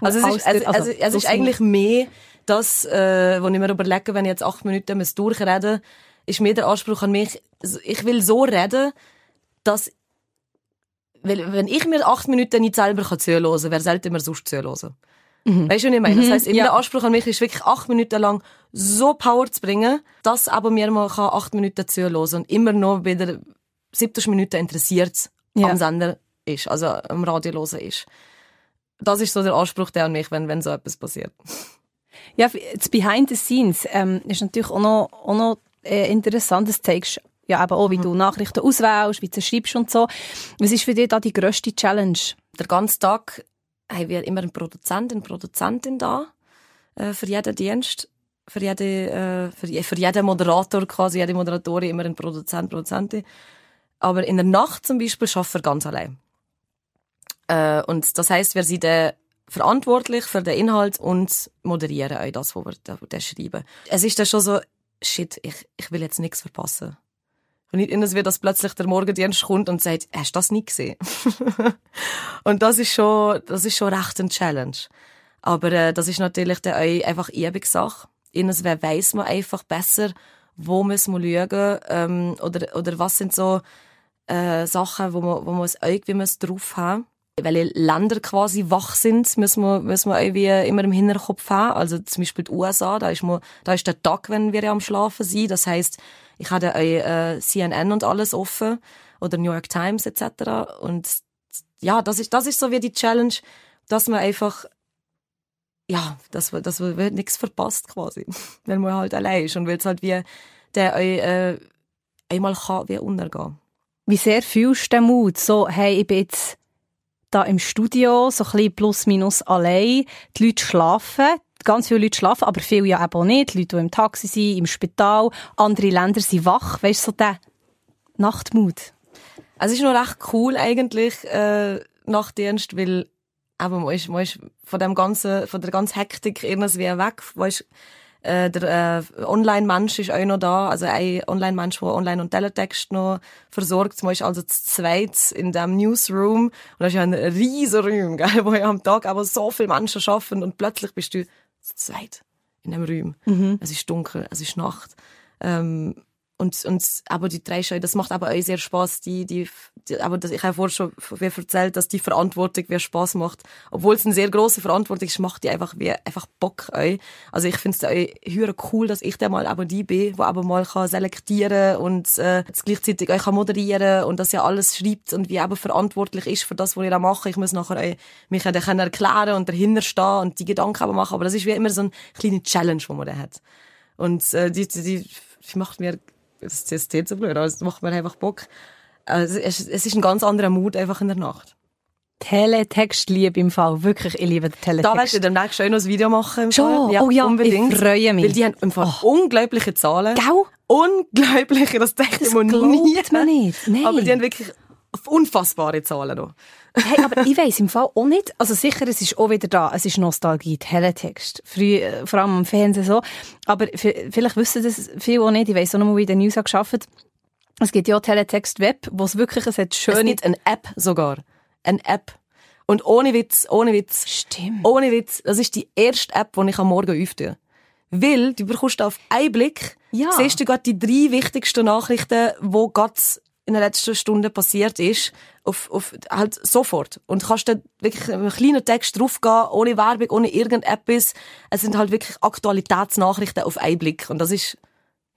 Also es ist, also, also, es ist eigentlich mehr das, äh, was ich mir überlege, wenn ich jetzt acht Minuten muss durchreden ist mir der Anspruch an mich, ich will so reden, dass weil, wenn ich mir acht Minuten nicht selber zuhören kann, wer sollte mir sonst zuhören? Mhm. Weißt du, was ich meine? Das mhm. heisst, ja. der Anspruch an mich ist wirklich acht Minuten lang so Power zu bringen, dass aber mir mal acht Minuten zuhören und immer noch bei der 70 Minuten interessiert ja. am Sender ist, also am Radio hören ist. Das ist so der Anspruch der an mich, wenn, wenn so etwas passiert. Ja, das Behind the Scenes ähm, ist natürlich auch noch, auch noch äh, interessant. Das zeigst ja eben auch, wie du mhm. Nachrichten auswählst, wie du schreibst und so. Was ist für dich da die grösste Challenge? Der ganze Tag haben wir immer einen Produzent, eine Produzentin da äh, für jeden Dienst. Für, jede, äh, für, für jeden Moderator, quasi jede Moderatorin immer ein Produzent, Produzentin. Aber in der Nacht zum Beispiel arbeiten wir ganz allein. Äh, und das heißt, wir sind dann verantwortlich für den Inhalt und moderieren auch das, was wir da, da schreiben. Es ist dann schon so, shit, ich, ich will jetzt nichts verpassen. Und nicht immer wird, dass plötzlich der Morgendienst kommt und sagt, hast du das nicht gesehen? und das ist schon, das ist schon recht ein Challenge. Aber äh, das ist natürlich dann auch einfach Übungssache. Innes weiss man einfach besser, wo muss man schauen, ähm, oder, oder was sind so äh, Sachen, wo man, wo man irgendwie drauf haben welche Länder quasi wach sind, müssen wir, müssen wir irgendwie immer im Hinterkopf haben. Also zum Beispiel die USA, da ist, man, da ist der Tag, wenn wir ja am Schlafen sind. Das heißt, ich hatte äh, CNN und alles offen oder New York Times etc. Und ja, das ist, das ist so wie die Challenge, dass man einfach ja, dass, dass man nichts verpasst quasi, wenn man halt allein ist und will es halt wie der äh, einmal kann wie untergehen. Wie sehr fühlst du den Mut? So, hey, ich bin jetzt da im Studio, so ein bisschen plus minus allein. Die Leute schlafen, ganz viele Leute schlafen, aber viele ja eben auch nicht. Die Leute, die im Taxi sind, im Spital, andere Länder sind wach. Weißt du, so der Nachtmut? Es ist noch recht cool eigentlich, äh, Nachtdienst, weil aber man ist, man ist von dem ganzen, von der ganzen Hektik irgendwie weg. Weißt, äh, der äh, Online-Mensch ist auch noch da, also ein Online-Mensch, der Online- und Teletext noch versorgt. Man ist also zu zweit in dem Newsroom und das ist ja ein riesen Raum, gell, wo ja am Tag aber so viele Menschen arbeiten und plötzlich bist du zu zweit in dem Raum. Mhm. Es ist dunkel, es ist Nacht. Ähm, und, und, aber die drei Show, das macht aber auch sehr Spaß. Die, die aber das, ich habe vorher schon wie erzählt, dass die Verantwortung wie Spaß macht. Obwohl es eine sehr große Verantwortung ist, macht die einfach wie, einfach Bock auch. Also ich finde es auch cool, dass ich da mal aber die bin, wo aber mal kann selektieren und, äh, gleichzeitig auch kann moderieren und das ja alles schreibt und wie aber verantwortlich ist für das, was ich da mache. Ich muss nachher auch mich dann erklären und dahinter stehen und die Gedanken aber machen. Aber das ist wie immer so eine kleine Challenge, die man da hat. Und, äh, die, die, die macht mir das ist so blöd, aber es macht mir einfach Bock. Also es, es ist ein ganz anderer Mut einfach in der Nacht. Teletext liebe im Fall. Wirklich, ich liebe den Teletext. Da wirst du demnächst schön noch ein Video machen. Schon? Ja, oh ja, unbedingt. ich freue mich. Weil die haben im Fall oh. unglaubliche Zahlen. Gau? Unglaubliche, das denkt man nie. man nicht. Nein. Aber die haben wirklich unfassbare Zahlen noch. hey, aber ich weiss im Fall auch nicht, also sicher, es ist auch wieder da, es ist Nostalgie, Teletext. Früher, äh, vor allem am Fernsehen so. Aber vielleicht wissen das viele auch nicht, ich weiss auch noch mal, wie der News hat geschafft. Es gibt ja Teletext Web, wo es wirklich, es hat schön... Es gibt eine App sogar. Eine App. Und ohne Witz, ohne Witz. Stimmt. Ohne Witz, das ist die erste App, die ich am Morgen öffne. Weil du bekommst auf einen Blick, ja. siehst du gerade die drei wichtigsten Nachrichten, die gerade in der letzten Stunde passiert ist, auf, auf, halt sofort. Und kannst dann wirklich einen kleinen Text draufgehen, ohne Werbung, ohne irgendetwas. Es sind halt wirklich Aktualitätsnachrichten auf einen Blick. Und das ist,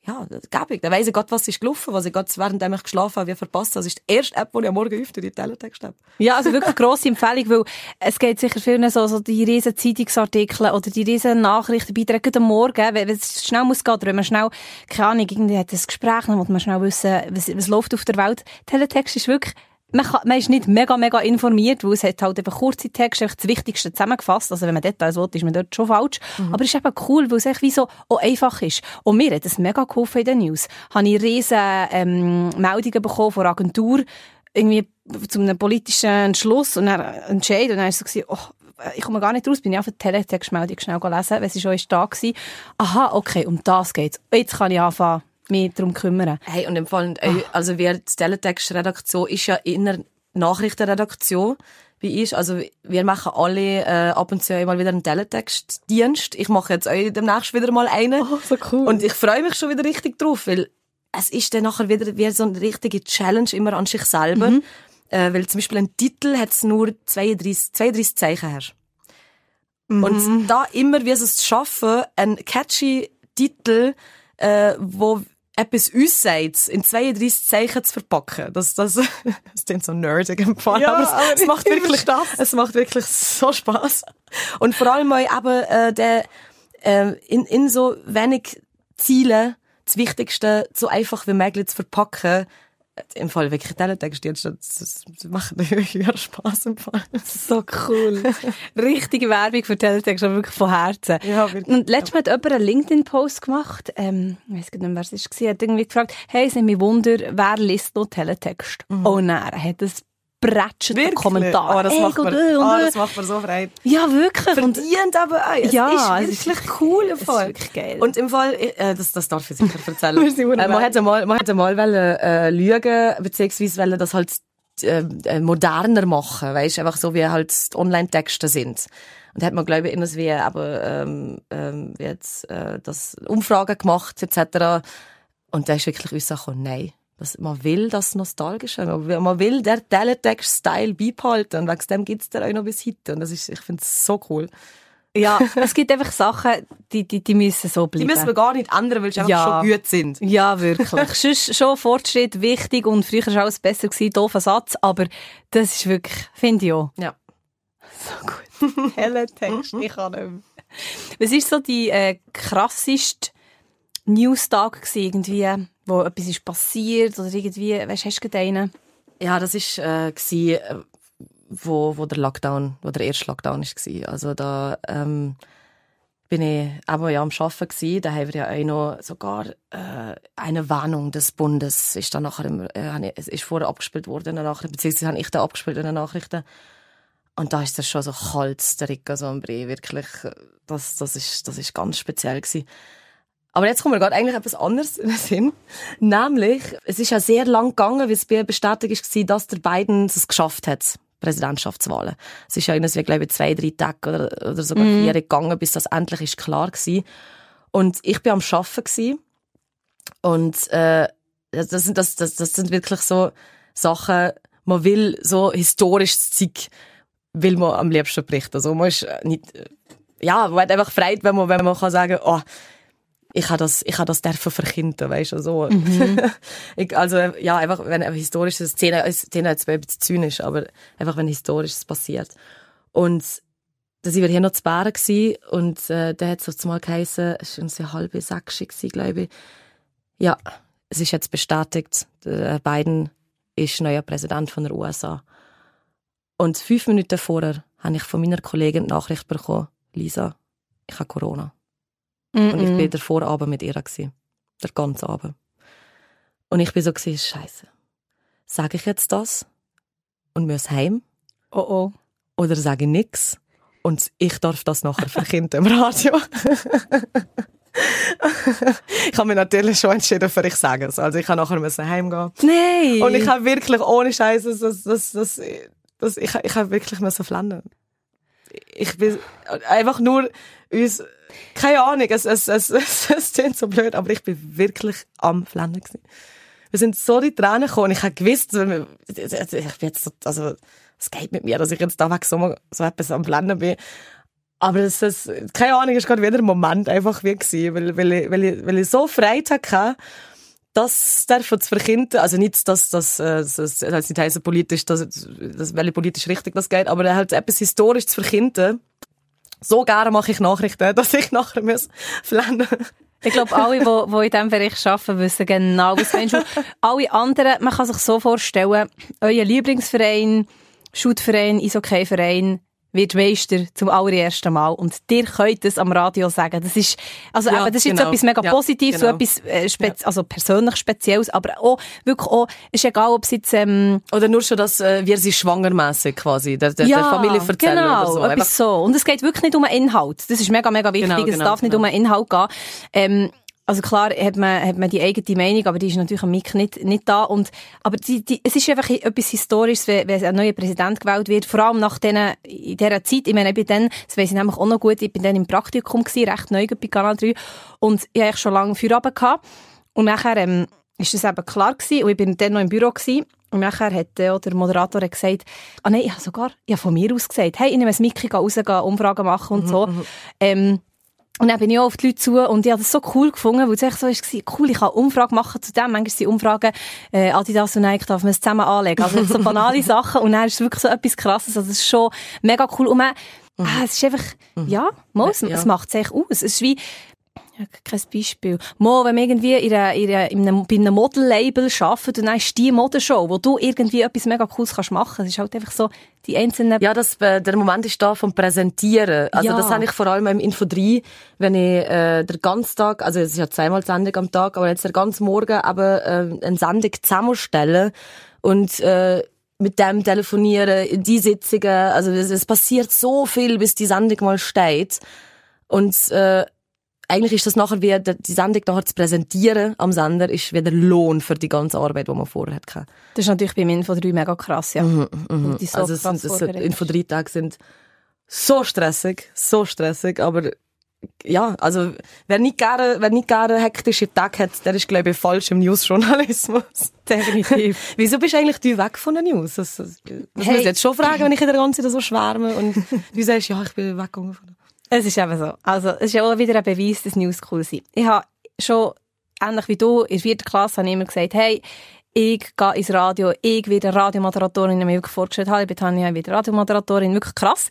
ja, gäbig. Da weiss ich Gott, was ist gelaufen, was ich gerade während ich geschlafen habe, wie verpasst. Das ist die erste App, die ich am Morgen öffne, die Teletext-App. Ja, also wirklich grosse Empfehlung, weil es geht sicher vielen so, so die riesen Zeitungsartikel oder die riesen Nachrichtenbeiträge am Morgen, wenn es schnell muss gehen, oder wenn man schnell, keine Ahnung, irgendwie hat ein Gespräch, dann muss man schnell wissen, was, was läuft auf der Welt. Teletext ist wirklich man, kann, man ist nicht mega, mega informiert, weil es hat halt eben kurze Texte, einfach das Wichtigste zusammengefasst. Also wenn man Details will, ist man dort schon falsch. Mhm. Aber es ist eben cool, weil es echt wie so auch einfach ist. Und mir hat es mega geholfen in den News. Habe ich riesen ähm, Meldungen bekommen von Agentur, irgendwie zu einem politischen Entschluss und dann Entscheid. Und dann war es so, oh, ich komme gar nicht raus, bin ich auf der Teletextmeldung schnell gelesen, weil sie schon ist da war. Aha, okay, um das geht's. Jetzt kann ich anfangen, mich darum kümmern. Hey, und im Fall, äh, also wir, die Teletext-Redaktion ist ja in einer Nachrichtenredaktion bei ist. Also wir machen alle äh, ab und zu mal wieder einen Teletext-Dienst. Ich mache jetzt auch demnächst wieder mal einen. Oh, so cool. Und ich freue mich schon wieder richtig drauf, weil es ist dann nachher wieder wie so eine richtige Challenge immer an sich selber. Mhm. Äh, weil zum Beispiel ein Titel hat nur 32, 32 Zeichen her. Mhm. Und da immer wie es es schaffen, einen catchy Titel, äh, wo etwas uns sagt, in 32 Zeichen zu verpacken. Das, das, das klingt so nerdig im Fall, Ja, aber, es, aber es macht ich wirklich, versteh's. es macht wirklich so Spaß. Und vor allem auch eben, äh, der, äh, in, in so wenig Ziele das Wichtigste so einfach wie möglich zu verpacken. Im Fall wirklich Teletext, jetzt, das, das macht mir Spaß im Fall. So cool. Richtige Werbung für Teletext, aber wirklich von Herzen. Ja, wirklich. Und letztes Mal hat jemand einen LinkedIn-Post gemacht. Ähm, ich weiss gar nicht mehr, wer es war. hat irgendwie gefragt, hey, es nimmt mich Wunder, wer liest noch Teletext? Oh nein, er hat ein bretschenden Kommentar. Oh, das, Ey, macht mir, äh, und, oh, äh. das macht mir so frei. Ja, wirklich. Und, Verdient aber auch. Es Ja, ist es ist wirklich cool im es ist Fall. wirklich geil. Und im Fall, äh, das, das darf ich sicher erzählen. Äh, man hätte mal, man hätte mal wollen, äh, lügen, beziehungsweise wollen das halt äh, äh, moderner machen, weißt, einfach so wie halt Online-Texte sind. Und da hat man, glaube ich, irgendwie aber ähm, ähm, wie jetzt, äh, das Umfragen gemacht etc. Und da ist wirklich uns gekommen, nein. Das, man will das Nostalgische. Man will, man will der Teletext-Style beibehalten. Und wegen dem gibt's da auch noch bis heute. Und das ist, ich finde es so cool. ja, es gibt einfach Sachen, die, die, die müssen so Die bleiben. müssen wir gar nicht ändern, weil sie einfach Ja. schon gut sind. Ja, wirklich. Sonst schon Fortschritt wichtig und früher war alles besser gewesen, doofer Satz, aber das ist wirklich, finde ich auch. Ja. So gut. Teletext, ich kann nicht mehr. Was war so die äh, krasseste News-Tag gewesen, irgendwie, wo etwas ist passiert oder irgendwie, weißt hast du einen? Ja, das ist äh, gsi, äh, wo wo der Lockdown, wo der erste Lockdown ist gsi. Also da ähm, bin ich aber ja am Schaffen gsi. Da haben wir ja auch noch sogar äh, eine Warnung des Bundes ist dann nachher im, äh, ist vorher abgespielt worden in den Nachrichten, beziehungsweise habe ich da abgespielt in den Nachrichten. Und da ist das schon so kalt, der Rico Sombri, wirklich. äh, Das das ist das ist ganz speziell gsi. Aber jetzt kommt mir gerade eigentlich etwas anderes in den Sinn. Nämlich, es ist ja sehr lang gegangen, wie es bei bestätigt war, dass der Biden es geschafft hat. Präsidentschaftswahlen. Es ist ja irgendwie, glaube ich, zwei, drei Tage oder, oder sogar vier gegangen, bis das endlich ist klar war. Und ich bin am Arbeiten gewesen. Und äh, das, das, sind, das, das, das sind wirklich so Sachen, man will so historisches Zeug, will man am liebsten berichten. Also man ist äh, nicht, äh, ja, man hat einfach Freude, wenn man, wenn man kann sagen, oh, ich habe das, ich habe das dürfen verkünden, weißt du, so. ich, also, ja, einfach, wenn eine historische Szene, Szene jetzt ein bisschen zynisch, aber einfach, wenn historisches passiert. Und, da sind wir hier noch zu Bären gewesen, und, äh, der hat so zumal geheissen, es war eine halbe Sechsche gewesen, glaube ich. Ja, es ist jetzt bestätigt, der Biden ist neuer Präsident von der USA. Und fünf Minuten vorher habe ich von meiner Kollegin die Nachricht bekommen, Lisa, ich habe Corona. Und ich bin der Vorabend mit ihr. Gewesen. Der ganze Abend. Und ich bin so Scheiße. Sage ich jetzt das und muss heim? Oh oh. Oder sage ich nix? Und ich darf das nachher verkünden im Radio. ich habe mich natürlich schon entschieden, für ich sage es. Also ich habe nachher müssen heimgehen. Nein! Und ich habe wirklich ohne Scheiße, das, das, das, das, ich, ich habe wirklich müssen flennen. Ich bin einfach nur uns, keine Ahnung, es, es, es, es, es klingt so blöd, aber ich bin wirklich am Flennen gewesen. Wir sind so die Tränen gekommen. Ich habe gewusst, ich bin jetzt, so- also, es geht mit mir, dass ich jetzt da weg so, so etwas am Flennen bin. Aber es ist, keine Ahnung, es ist gerade wieder ein Moment einfach wie gewesen, weil, weil, ich, weil, ich, weil ich so Freude hatte, das dürfen zu verkünden, also nicht, dass das, das, das heißt nicht heißen politisch, dass, dass, welche politisch richtig das geht, aber halt etwas historisch zu verkünden. So gerne mache ich Nachrichten, dass ich nachher muss flennen. Ich glaube, alle, die, in diesem Bereich arbeiten, wissen genau, was meinst du. Alle anderen, man kann sich so vorstellen, euer Lieblingsverein, Shootverein, Eishockeyverein, wird Meister zum allerersten Mal. Und ihr könnt es am Radio sagen. Das ist, also Ja, eben, das ist jetzt genau. etwas mega Ja, Positives, genau. so etwas, äh, spez also persönlich Spezielles, aber auch, wirklich auch, ist egal, ob es jetzt, ähm, Oder nur schon, dass äh, wir sie schwangermäßig quasi, der, der, der Familie erzählen genau, oder so. Etwas so. Und es geht wirklich nicht um Inhalt. Das ist mega, mega wichtig. Genau, es genau, darf nicht genau. um Inhalt gehen. Ähm, also klar hat man, hat man die eigene Meinung, aber die ist natürlich am Mick nicht, nicht da. Und, aber die, die, es ist einfach etwas Historisches, wenn, wenn ein neuer Präsident gewählt wird. Vor allem nach denen, in dieser Zeit. Ich meine, ich bin dann, das weiss ich nämlich auch noch gut, ich bin dann im Praktikum gewesen, recht neu bei Kanal 3. Und ich hatte schon lange Feierabend gehabt. Und nachher, ähm, ist das eben klar gewesen. Und ich bin dann noch im Büro gewesen. Und nachher hat äh, der Moderator gesagt, ah nein, ich habe sogar, ich habe von mir aus gesagt, hey, ich nehme das Mickey rausgehen, Umfragen machen und Mhm, so. Ähm, und dann bin ich auch auf die Leute zu und ich habe das so cool gefunden, weil es echt so war, cool, ich kann Umfragen machen zu dem. Manchmal sind Umfragen, äh, Adidas und Nike darf man es zusammen anlegen. Also so banale Sachen und dann ist es wirklich so etwas Krasses. Also es ist schon mega cool. Und man, ah, es ist einfach, ja, mal, es, Ja. es macht es echt aus. Es ist wie, ja, kein Beispiel. Mo, wenn man irgendwie in einer, in einer, in einem, bei einem Model-Label arbeitet und dann ist die Modenshow, wo du irgendwie etwas mega Cooles kannst machen. Es ist halt einfach so, die einzelnen Ja, das, äh, der Moment ist da vom Präsentieren. Also Ja. das habe ich vor allem im Info 3, wenn ich äh, den ganzen Tag, also es ist ja zweimal Sendung am Tag, aber jetzt den ganzen Morgen aber äh, eine Sendung zusammenstellen und äh, mit dem telefonieren, in die Sitzungen, also es, es passiert so viel, bis die Sendung mal steht. Und äh, eigentlich ist das nachher wie, die Sendung nachher zu präsentieren am Sender, ist wieder Lohn für die ganze Arbeit, die man vorher hat. Das ist natürlich beim Info 3 mega krass, ja. Mhm, die so also es sind, es sind, Info drei Tage sind so stressig, so stressig, aber ja, also wer nicht gerne, wer nicht gerne hektische Tage hat, der ist glaube ich falsch im Newsjournalismus. Definitiv. Wieso bist eigentlich du weg von den News? Das, das, das Hey. muss ich jetzt schon fragen, wenn ich in der ganzen Zeit so schwärme und du sagst, ja, ich bin weggegangen von Es ist eben so. Also, es ist ja auch wieder ein Beweis, dass News cool sind. Ich habe schon, ähnlich wie du, in der vierten Klasse habe ich immer gesagt, hey, ich gehe ins Radio, ich werde Radiomoderatorin, ich mich wirklich vorgestellt, hallo, ich bin Tanja, ich werde Radiomoderatorin, wirklich krass.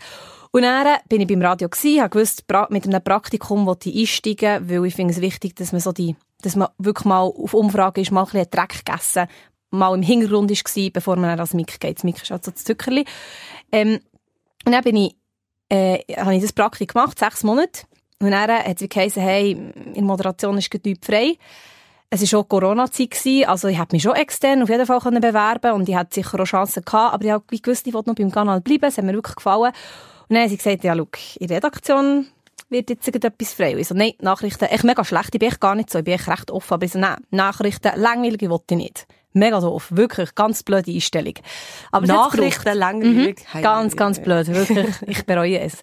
Und dann bin ich beim Radio gewesen, habe gewusst, mit einem Praktikum wollte ich einsteigen, weil ich finde es wichtig, dass man so die, dass man wirklich mal auf Umfrage ist, mal ein bisschen Dreck gegessen, mal im Hintergrund war, bevor man dann als Mic geht. Das Mic ist halt so das Zuckerli. Ähm, und dann bin ich äh, habe ich das Praktikum gemacht, sechs Monate. Und dann hat es geheißen, hey, in der Moderation ist Typ frei. Es war auch Corona-Zeit, also ich hätte mich schon extern auf jeden Fall bewerben und ich hatte sicher auch Chancen gehabt, aber ich habe gewusst, ich wollte noch beim Kanal bleiben, es hat mir wirklich gefallen. Und dann haben sie gesagt, ja, schau, in der Redaktion wird jetzt irgendetwas frei. Und Ich so, nein, Nachrichten, echt mega schlecht, ich bin echt gar nicht so, ich bin echt recht offen, aber ich so, nein, Nachrichten, langweilige wollte ich nicht. Mega doof, wirklich, ganz blöde Einstellung. Aber. Nachrichten langweilig. Mhm. Ganz, ganz blöd, wirklich. Ich bereue es.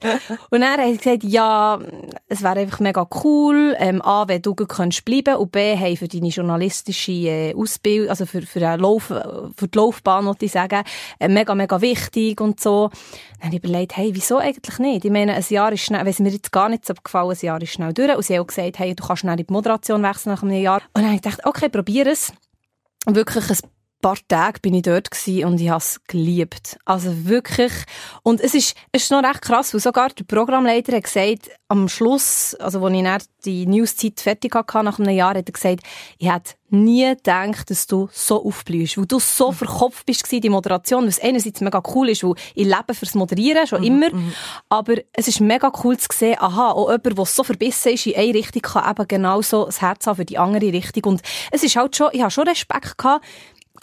Und haben sie gesagt, ja, es wäre einfach mega cool, ähm, A, wenn du gut könntest bleiben und B, hey, für deine journalistische äh, Ausbildung, also für, für, den Lauf, für die Laufbahn, wollte ich sagen, äh, mega, mega wichtig und so. Dann habe ich überlegt, hey, wieso eigentlich nicht? Ich meine, ein Jahr ist schnell, wenn es mir jetzt gar nicht so gefallen, ein Jahr ist schnell durch. Und sie haben auch gesagt, hey, du kannst schnell in die Moderation wechseln nach einem Jahr. Und dann habe ich gedacht, okay, probier es. Wirklich ein paar Tage bin ich dort und ich habe es geliebt. Also wirklich. Und es ist, es ist noch recht krass, weil sogar der Programmleiter hat gesagt, am Schluss, also als ich dann die News-Zeit fertig hatte, nach einem Jahr, hat er gesagt, ich hätte nie gedacht, dass du so aufblühst, weil du so verkopft bist die Moderation, was einerseits mega cool ist, weil ich lebe fürs Moderieren, schon immer, aber es ist mega cool zu sehen, aha, auch jemand, der so verbissen ist in eine Richtung, kann eben genauso das Herz haben für die andere Richtung. Und es ist halt schon, ich habe schon Respekt gehabt,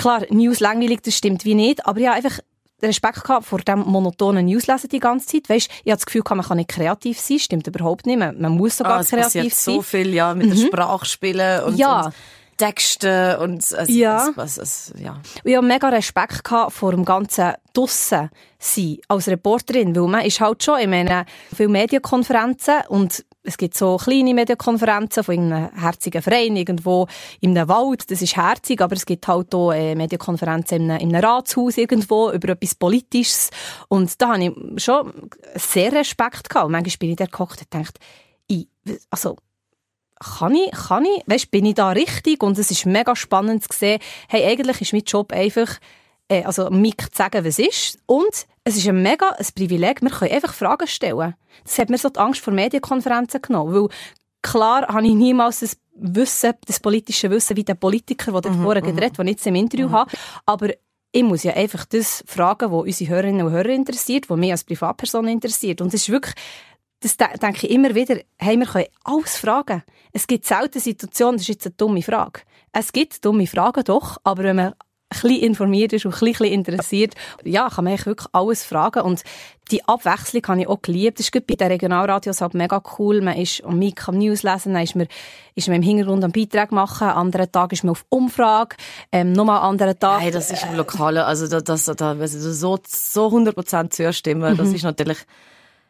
klar, News langweilig, das stimmt wie nicht, aber ich habe einfach Respekt gehabt vor dem monotonen Newslesen die ganze Zeit. Weißt, ich habe das Gefühl, man kann nicht kreativ sein, stimmt überhaupt nicht. Man, man muss sogar Ah, kreativ sein. so viel, ja, mit der Sprache spielen und, Ja. und Texte und es, Ja. es, was, es, ja. Und ich habe mega Respekt gehabt vor dem ganzen Dussen sein als Reporterin, weil man ist halt schon, ich meine, viele Medienkonferenzen und es gibt so kleine Medienkonferenzen von irgendeinem herzigen Verein irgendwo in einem Wald, das ist herzig, aber es gibt halt auch äh, Medienkonferenzen in einem, in einem Ratshaus irgendwo über etwas Politisches und da habe ich schon sehr Respekt gehabt und manchmal bin ich da gekocht und gedacht, ich, also kann ich, kann ich, weißt, bin ich da richtig? Und es ist mega spannend zu sehen, hey, eigentlich ist mein Job einfach, äh, also Mick zu sagen, was ist. Und es ist ein mega ein Privileg, wir können einfach Fragen stellen. Das hat mir so die Angst vor Medienkonferenzen genommen, weil klar habe ich niemals das Wissen, das politische Wissen wie der Politiker, der mhm, vorher geredet, den ich jetzt im Interview mhm. habe, aber ich muss ja einfach das fragen, was unsere Hörerinnen und Hörer interessiert, was mich als Privatperson interessiert. Und es ist wirklich, das denke ich immer wieder, hey, wir können alles fragen. Es gibt selten Situationen, das ist jetzt eine dumme Frage. Es gibt dumme Fragen doch, aber wenn man bisschen informiert ist und ein bisschen interessiert, ja, kann man wirklich alles fragen und die Abwechslung habe ich auch geliebt. Das ist bei den Regionalradios halt mega cool. Man ist am Mic am News lesen, dann ist man, ist man im Hintergrund am Beitrag machen, am anderen Tag ist man auf Umfrage, ähm, nochmal am anderen Tag. Nein, das ist im Lokalen, also da, das, da, also so, so 100% zustimmen, mhm. das ist natürlich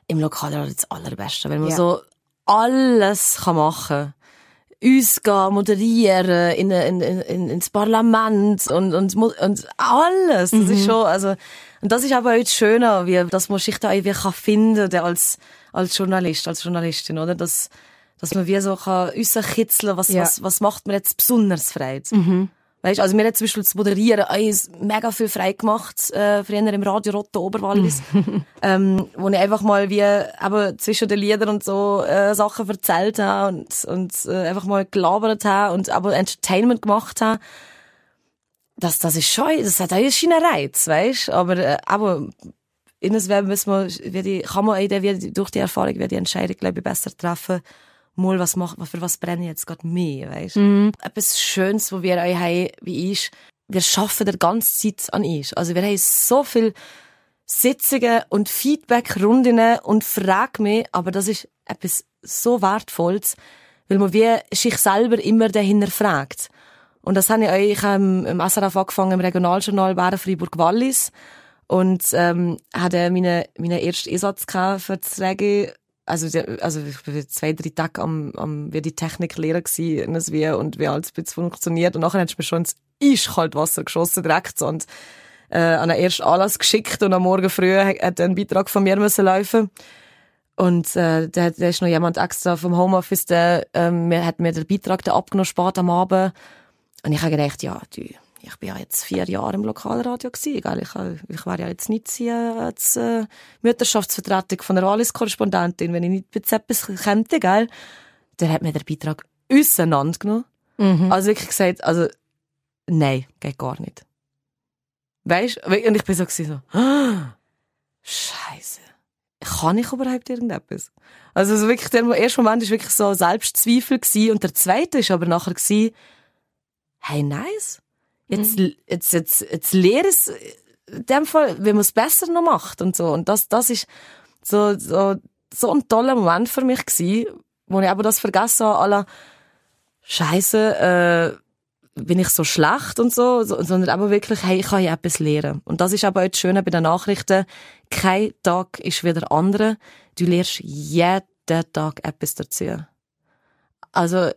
im Lokalen das Allerbeste, wenn man ja. so alles kann machen kann uns gehen, moderieren, in, in, in, ins Parlament und, und, und alles. Das mhm. ist schon, also, und das ist aber auch das Schöne, wie, dass man sich da irgendwie kann finden als, als Journalist, als Journalistin, oder? Dass, dass man wie so kann kitzeln, was, ja. was, was macht mir jetzt besonders Freude. Mhm. Weißt, also mir hat zum Beispiel das Moderieren eins mega viel frei gemacht, äh, früher im Radio Rotte Oberwallis, ähm, wo ich einfach mal wie eben zwischen den Liedern und so äh, Sachen erzählt habe und, und äh, einfach mal gelabert habe und aber Entertainment gemacht habe. Das, das ist schon, das hat auch einen Reiz, weißt, aber, äh, aber in das müssen wir, wie die, kann man wie, durch die Erfahrung, wie die Entscheidung, glaube ich, besser treffen, mal, was mach, für was brenne ich jetzt gerade mehr, weißt? Mhm. Etwas Schönes, wo wir euch haben, wie ich, wir schaffen der ganze Zeit an ich. Also wir haben so viel Sitzungen und Feedback-Runden und frag mich, aber das ist etwas so Wertvolles, weil man wie sich selber immer dahinter fragt. Und das habe ich euch, ich habe im SRF angefangen, im Regionaljournal Bären Freiburg-Wallis und ähm, hatte meine, meinen ersten Einsatz für das Regi also, also zwei, drei Tage am, am wie die Technik lehren gewesen, wie, und wie alles funktioniert. Und nachher hat mir schon ins Eiskaltwasser geschossen, direkt, und, äh, an den ersten Anlass geschickt und am Morgen früh hat ein Beitrag von mir müssen laufen. Und, äh, da, da ist noch jemand extra vom Homeoffice, der, ähm, hat mir den Beitrag da abgenommen, spät am Abend. Und ich habe gedacht, ja, du, ich bin ja jetzt vier Jahre im Lokalradio gewesen, gell? Ich, ich wäre ja jetzt nicht hier als äh, Mütterschaftsvertretung von der Wallis-Korrespondentin, wenn ich nicht etwas könnte, gell? Der hat mir den Beitrag auseinandergenommen. Mhm. Also wirklich gesagt, also, nein, geht gar nicht. Weißt? Und ich bin so gewesen, so, ah, Scheiße. Kann ich überhaupt irgendetwas? Also, so wirklich, der erste Moment war wirklich so Selbstzweifel gewesen. Und der zweite ist aber nachher gewesen, hey, nice Jetzt, mhm. jetzt, jetzt, jetzt lehre es in dem Fall, wie man es besser noch macht und so. Und das, das ist so, so, so ein toller Moment für mich gewesen, wo ich aber das vergessen habe, aller Scheiße, äh, bin ich so schlecht und so, so, sondern aber wirklich, hey, ich kann ja etwas lernen. Und das ist aber auch das Schöne bei den Nachrichten. Kein Tag ist wie der andere. Du lernst jeden Tag etwas dazu. Also,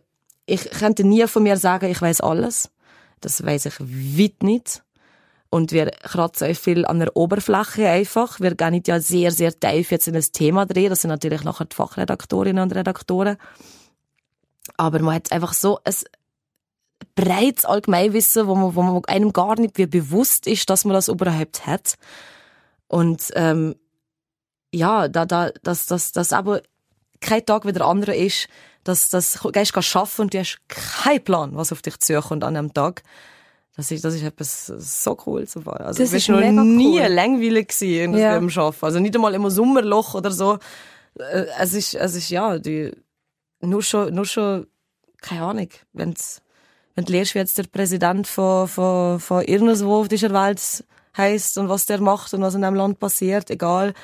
ich könnte nie von mir sagen, ich weiß alles. Das weiß ich weit nicht. Und wir kratzen auch viel an der Oberfläche einfach. Wir gehen ja sehr, sehr tief jetzt in das Thema drehen. Das sind natürlich nachher die Fachredaktorinnen und Redaktoren. Aber man hat einfach so ein breites Allgemeinwissen, wo man, wo man einem gar nicht wie bewusst ist, dass man das überhaupt hat. Und ähm, ja, da, da, dass das, das aber kein Tag wie der andere ist, dass das gehst du schaffen und du hast keinen Plan, was auf dich zukommt an einem Tag. Das ist, das ist etwas so cool zu fahren. Also, das du bist noch nie cool. langweilig gewesen ja. dem Arbeiten. Also nicht einmal im Sommerloch oder so. Äh, es ist, es ist, ja, die, nur schon, nur schon, keine Ahnung, wenn's, wenn du lernst, wie jetzt der Präsident von, von, von irgendwo auf dieser Welt heisst und was der macht und was in einem Land passiert, egal,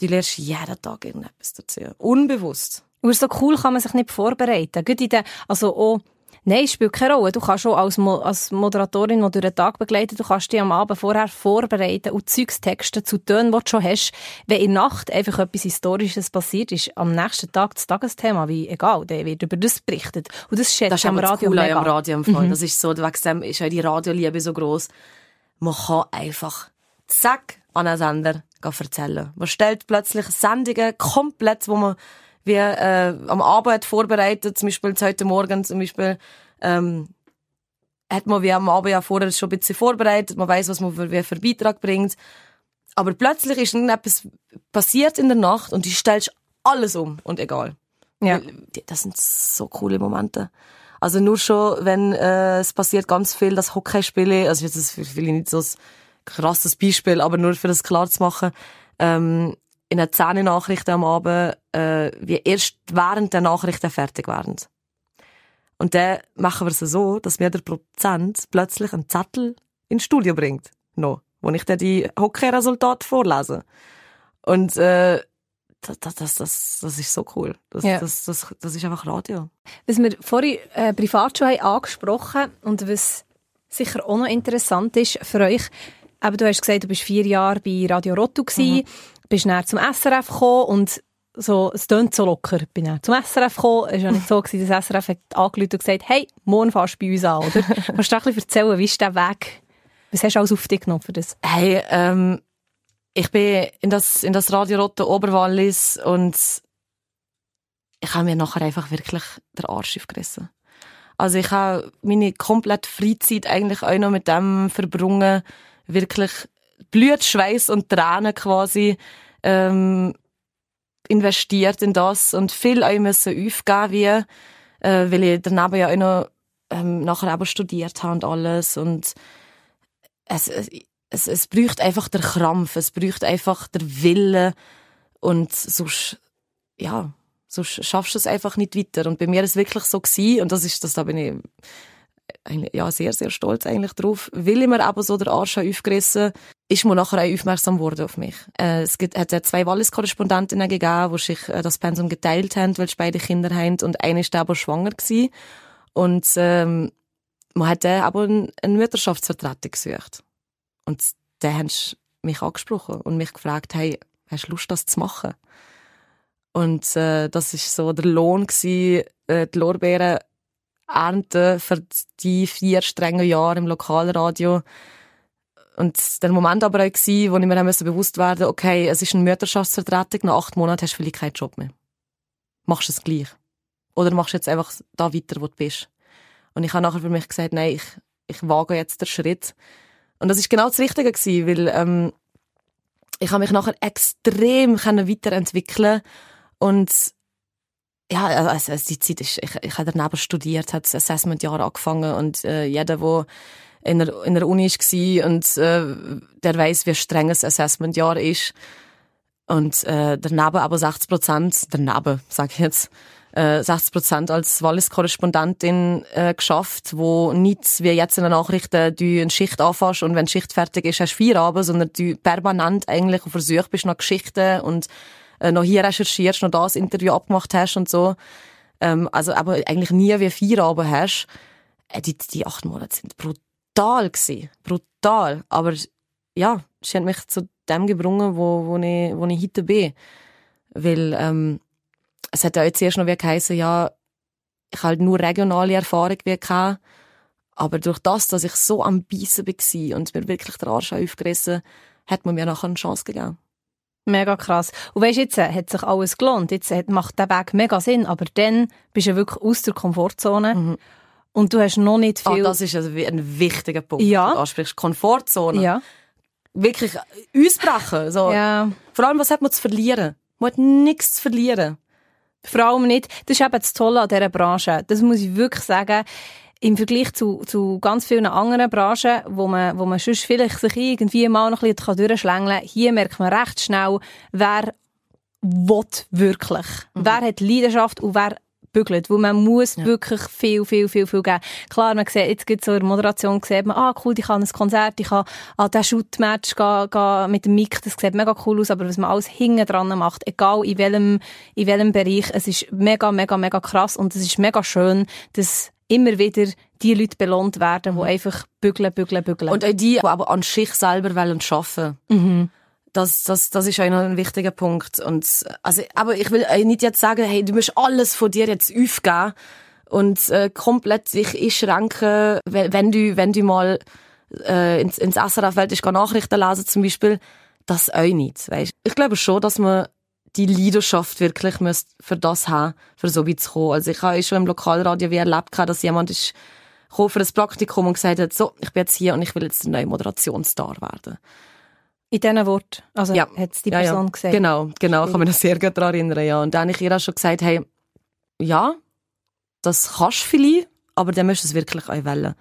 du lernst jeden Tag irgendetwas dazu. Unbewusst. Und so cool kann man sich nicht vorbereiten. Gut in den, also auch, Nein, es spielt keine Rolle. Du kannst schon als, Mo als Moderatorin, die durch den Tag begleitet, du kannst dich am Abend vorher vorbereiten und Zeugstexte zu Tönen, die du schon hast. Wenn in der Nacht einfach etwas Historisches passiert ist, am nächsten Tag das Tagesthema, wie egal, der wird über das berichtet. Und das schätzt das am Radio cool mega. am Radio im Fall. Mhm. Das ist so, wegen dem ist auch die Radioliebe so groß. Man kann einfach, zack, an einen Sender erzählen. Man stellt plötzlich Sendungen komplett, wo man wie äh, am Abend vorbereitet, zum Beispiel heute Morgen zum Beispiel, ähm, hat man wie am Abend ja vorher schon ein bisschen vorbereitet, man weiß, was man für, wie für Beitrag bringt. Aber plötzlich ist etwas passiert in der Nacht und du stellst alles um und egal. Ja. Das sind so coole Momente. Also nur schon, wenn äh, es passiert ganz viel, das Hockeyspiele, also jetzt ist das vielleicht nicht so krasses Beispiel, aber nur für das klar zu machen, ähm, in den zehn Nachrichten am Abend, äh, wie erst während der Nachrichten fertig werden. Und dann machen wir es so, dass wir der Prozent plötzlich einen Zettel ins Studio bringt. Noch. Wo ich dann die Hockey-Resultate vorlese. Und, äh, das, das, das, das ist so cool. Das, Ja. das, das, das ist einfach Radio. Was wir vorhin äh, privat schon haben angesprochen und was sicher auch noch interessant ist für euch, eben, du hast gesagt, du bist vier Jahre bei Radio Rottu gsi, bist dann zum SRF gekommen und so, es tönt so locker. Bin dann zum SRF gekommen. Es war ja nicht so, gewesen, dass SRF hat angerufen und gesagt, hey, morgen fährst du bei uns an, oder? Kannst du ein bisschen erzählen, wie ist der Weg? Was hast du alles auf dich genommen für das? Hey, ähm, ich bin in das, in das Radio Rotte Oberwallis und ich habe mir nachher einfach wirklich den Arsch aufgerissen. Also ich habe meine komplette Freizeit eigentlich auch noch mit dem verbrungen, wirklich Blut, Schweiß und Tränen quasi ähm, investiert in das und viel auch müssen aufgeben, wie, äh, weil ich daneben ja auch noch ähm, nachher aber studiert habe und alles und es, es, es braucht einfach der Krampf, es braucht einfach der Wille und sonst, ja, sonst schaffst du es einfach nicht weiter. Und bei mir ist es wirklich so gewesen, und das ist, das, da bin ich ja, sehr, sehr stolz eigentlich drauf, weil ich mir eben so der Arsch aufgerissen ist mir nachher auch aufmerksam worden auf mich. Äh, es gibt, hat zwei Wallis-Korrespondentinnen gegeben, die sich äh, das Pensum geteilt haben, weil sie beide Kinder haben und eine ist aber schwanger gewesen. Und ähm, man hat dann aber eine Mutterschaftsvertretung gesucht. Und dann haben sie mich angesprochen und mich gefragt, hey, hast du Lust, das zu machen? Und äh, das ist so der Lohn gewesen, äh, die Lorbeeren ernten für die vier strengen Jahre im Lokalradio. Und der Moment aber auch gewesen, wo ich mir dann bewusst werden okay, es ist eine Mutterschaftsvertretung, nach acht Monaten hast du vielleicht keinen Job mehr. Machst du es gleich? Oder machst du jetzt einfach da weiter, wo du bist? Und ich habe nachher für mich gesagt, nein, ich, ich wage jetzt den Schritt. Und das ist genau das Richtige gewesen, weil ähm, ich habe mich nachher extrem weiterentwickeln und ja, also, also die Zeit ist, ich, ich habe daneben studiert, hat das Assessment-Jahr angefangen und äh, jeder, der in der, in der Uni war und äh, der weiß, wie streng das Assessment-Jahr ist. Und äh, daneben aber 60 Prozent, daneben, sage ich jetzt, äh, 60 Prozent als Wallis-Korrespondentin äh, geschafft, wo nicht wie jetzt in den Nachrichten du eine Schicht anfängst und wenn die Schicht fertig ist, hast du vier Abend, sondern du permanent eigentlich auf Versuch bist nach Geschichten und äh, noch hier recherchierst, noch das Interview abgemacht hast und so. Ähm, also aber eigentlich nie wie vier Abend hast. Äh, die, die acht Monate sind brutal gewesen. Brutal. Aber ja, es hat mich zu dem gebrungen, wo, wo, ich, wo ich heute bin. Weil ähm, es hat ja jetzt erst noch wie geheißen, ja, ich halt nur regionale Erfahrung wie gehabt. Aber durch das, dass ich so am Beißen war und mir wirklich der Arsch aufgerissen, hat man mir nachher eine Chance gegeben. Mega krass. Und weisst, jetzt äh, hat sich alles gelohnt. Jetzt hat- macht der Weg mega Sinn. Aber dann bist du wirklich aus der Komfortzone. Und du hast noch nicht Ah, viel... das ist also ein wichtiger Punkt. Ja. Du ansprichst Komfortzone. ja. Wirklich ausbrechen. So. ja. Vor allem, was hat man zu verlieren? Man hat nichts zu verlieren. Vor allem nicht. Das ist eben das Tolle an dieser Branche. Das muss ich wirklich sagen. Im Vergleich zu, zu ganz vielen anderen Branchen, wo man, wo man sonst vielleicht sich irgendwie mal noch ein bisschen durchschlängeln kann, hier merkt man recht schnell, wer will wirklich. Wer hat Leidenschaft und wer bügelt. Weil man muss wirklich viel, viel, viel, viel geben. Klar, man sieht, jetzt gibt so in der Moderation, sieht man, ah, cool, ich kann ein Konzert, ich kann an diesen Shoot-Match gehen, gehen mit dem Mic, das sieht mega cool aus, aber was man alles hinten dran macht, egal in welchem, in welchem Bereich, es ist mega, mega, mega krass und es ist mega schön, dass immer wieder die Leute belohnt werden, die einfach bügeln, bügeln, bügeln. Und auch die, die aber an sich selber wollen arbeiten. Das, das, das ist auch noch ein wichtiger Punkt. Und, also, aber ich will nicht jetzt sagen, hey, du musst alles von dir jetzt aufgeben und äh, komplett sich einschränken, wenn, du, wenn du mal äh, ins, ins SRF willst, geh Nachrichten lesen zum Beispiel. Das auch nicht, weißt? Ich glaube schon, dass man die Leidenschaft wirklich müsst für das haben, für so weit zu kommen. Also ich habe schon im Lokalradio wie erlebt, dass jemand ist gekommen für ein Praktikum und gesagt hat, so, ich bin jetzt hier und ich will jetzt der neue Moderationsstar werden. in diesen Worten, also Ja. hat es die Ja, Person ja. gesagt. Genau, genau, ich kann mich noch sehr gut daran erinnern, ja. Und dann habe ich ihr auch schon gesagt, hey, ja, das kannst du vielleicht, aber dann musst du es wirklich auch wollen.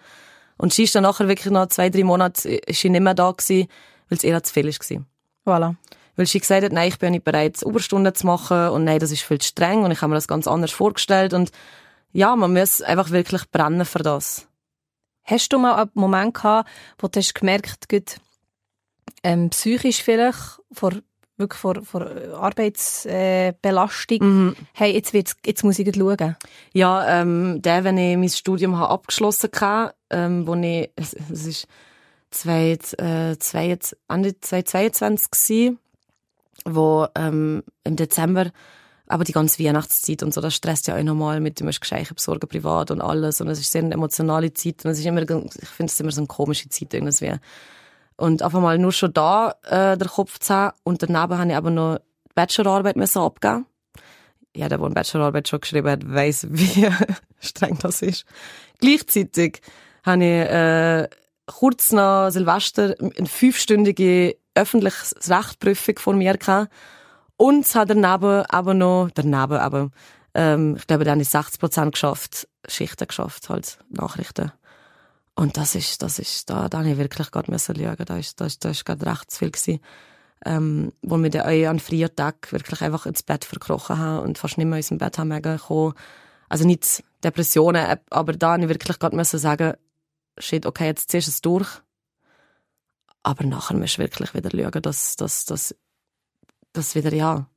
Und sie ist dann nachher wirklich nach zwei, drei Monaten ist sie nicht mehr da gewesen, weil es ihr zu viel war. Voilà. Weil sie gesagt hat, nein, ich bin nicht bereit, Überstunden zu machen und nein, das ist viel zu streng und ich habe mir das ganz anders vorgestellt und ja, man muss einfach wirklich brennen für das. Hast du mal einen Moment gehabt, wo du hast gemerkt hast, ähm, psychisch vielleicht, vor, wirklich vor, vor Arbeitsbelastung, äh, mhm. hey, jetzt, wird's, jetzt muss ich schauen? Ja, ähm, der, wenn ich mein Studium habe abgeschlossen habe, ähm, wo ich, es, es ist zwei, äh, zwei, Ende 2022 gewesen, wo ähm, im Dezember aber die ganze Weihnachtszeit und so, das stresst ja auch nochmal mit, du musst Geschenke besorgen, privat und alles. Und es ist sehr eine emotionale Zeit. Und es ist immer, ich finde es immer so eine komische Zeit irgendwie. Und einfach mal nur schon da, äh, der Kopf zu haben. Und daneben habe ich aber noch Bachelorarbeit müssen abgeben. Jeder, der eine Bachelorarbeit schon geschrieben hat, weiss, wie streng das ist. Gleichzeitig habe ich, äh, kurz nach Silvester eine fünfstündige öffentliches Rechtprüfung vor mir gehabt und es hat daneben aber noch, daneben aber, ähm, ich glaube, dann ist 60 Prozent geschafft, Schichten geschafft, halt, Nachrichten. Und das ist, das ist, da, da habe ich wirklich gerade müssen schauen. Da ist, da ist, da ist gerade recht zu viel gewesen. Ähm, wo wir dann auch an freien Tag wirklich einfach ins Bett verkrochen haben und fast nicht mehr aus dem Bett haben kommen. Also nicht Depressionen, aber da habe ich wirklich gerade müssen sagen, shit, okay, jetzt ziehst du es durch. Aber nachher musst du wirklich wieder schauen, dass, dass, dass das wieder, ja,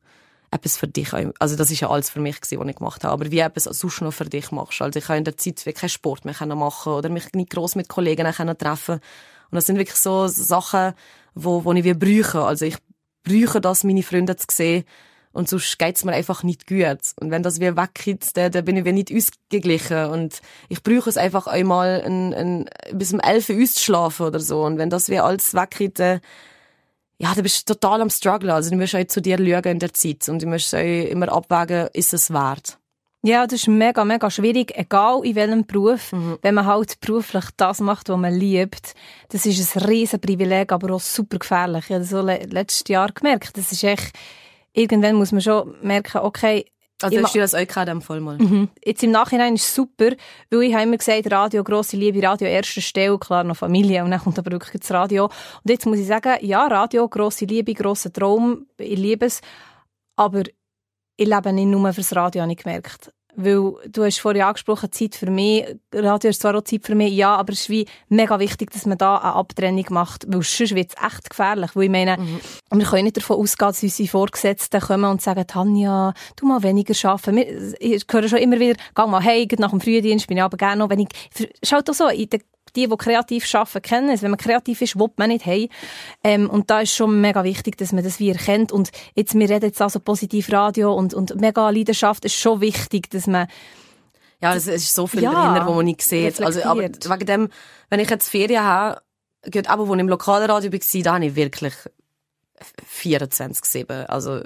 etwas für dich, also das ist ja alles für mich was ich gemacht habe, aber wie etwas sonst noch für dich machst. Also ich habe in der Zeit keinen Sport mehr machen oder mich nicht gross mit Kollegen treffen und das sind wirklich so Sachen, wo, wo ich wie brüche. Also ich brüche das, meine Freunde zu sehen und sonst geht's mir einfach nicht gut. Und wenn das wie weggeht, dann, dann bin ich wie nicht ausgeglichen und ich brüche es einfach einmal ein, ein, bis um elf Uhr auszuschlafen oder so und wenn das wie alles weggeht, dann ja, du bist total am Struggle. Also du musst auch zu dir schauen in der Zeit und du musst auch immer abwägen, ist es wert. Ja, das ist mega, mega schwierig, egal in welchem Beruf. Mhm. Wenn man halt beruflich das macht, was man liebt, das ist ein riesen Privileg, aber auch super gefährlich. Ich habe das so letztes Jahr gemerkt. Das ist echt, irgendwann muss man schon merken, okay, also hast du das euch gerade am Vollmal? Mhm. Jetzt im Nachhinein ist es super, weil ich habe immer gesagt, Radio, grosse Liebe, Radio erste Stelle, klar noch Familie und dann kommt aber wirklich das Radio. Und jetzt muss ich sagen, ja, Radio, grosse Liebe, grosser Traum, ich liebe es, aber ich lebe nicht nur fürs Radio, habe ich gemerkt. Weil du hast vorhin angesprochen, Zeit für mich. Radio ist zwar auch Zeit für mich, ja, aber es ist wie mega wichtig, dass man da eine Abtrennung macht, weil sonst wird es echt gefährlich. Weil ich meine, mhm. wir können nicht davon ausgehen, dass unsere Vorgesetzten kommen und sagen, Tanja, du mal weniger arbeiten. Ich höre schon immer wieder, geh mal hey, nach dem Frühdienst bin ich aber gerne noch, wenn ich, schaut doch so, in der die, die kreativ arbeiten, kennen es. Wenn man kreativ ist, will man nicht hey. Ähm, und da ist schon mega wichtig, dass man das wie erkennt. Und jetzt, wir reden jetzt also positiv Radio und, und mega Leidenschaft ist schon wichtig, dass man ja, es ist so viel ja, dahinter, wo man nicht sieht. Also, aber wegen dem, wenn ich jetzt Ferien habe, gut, aber wo ich im Lokalradio war, da habe ich wirklich 24-7. Also,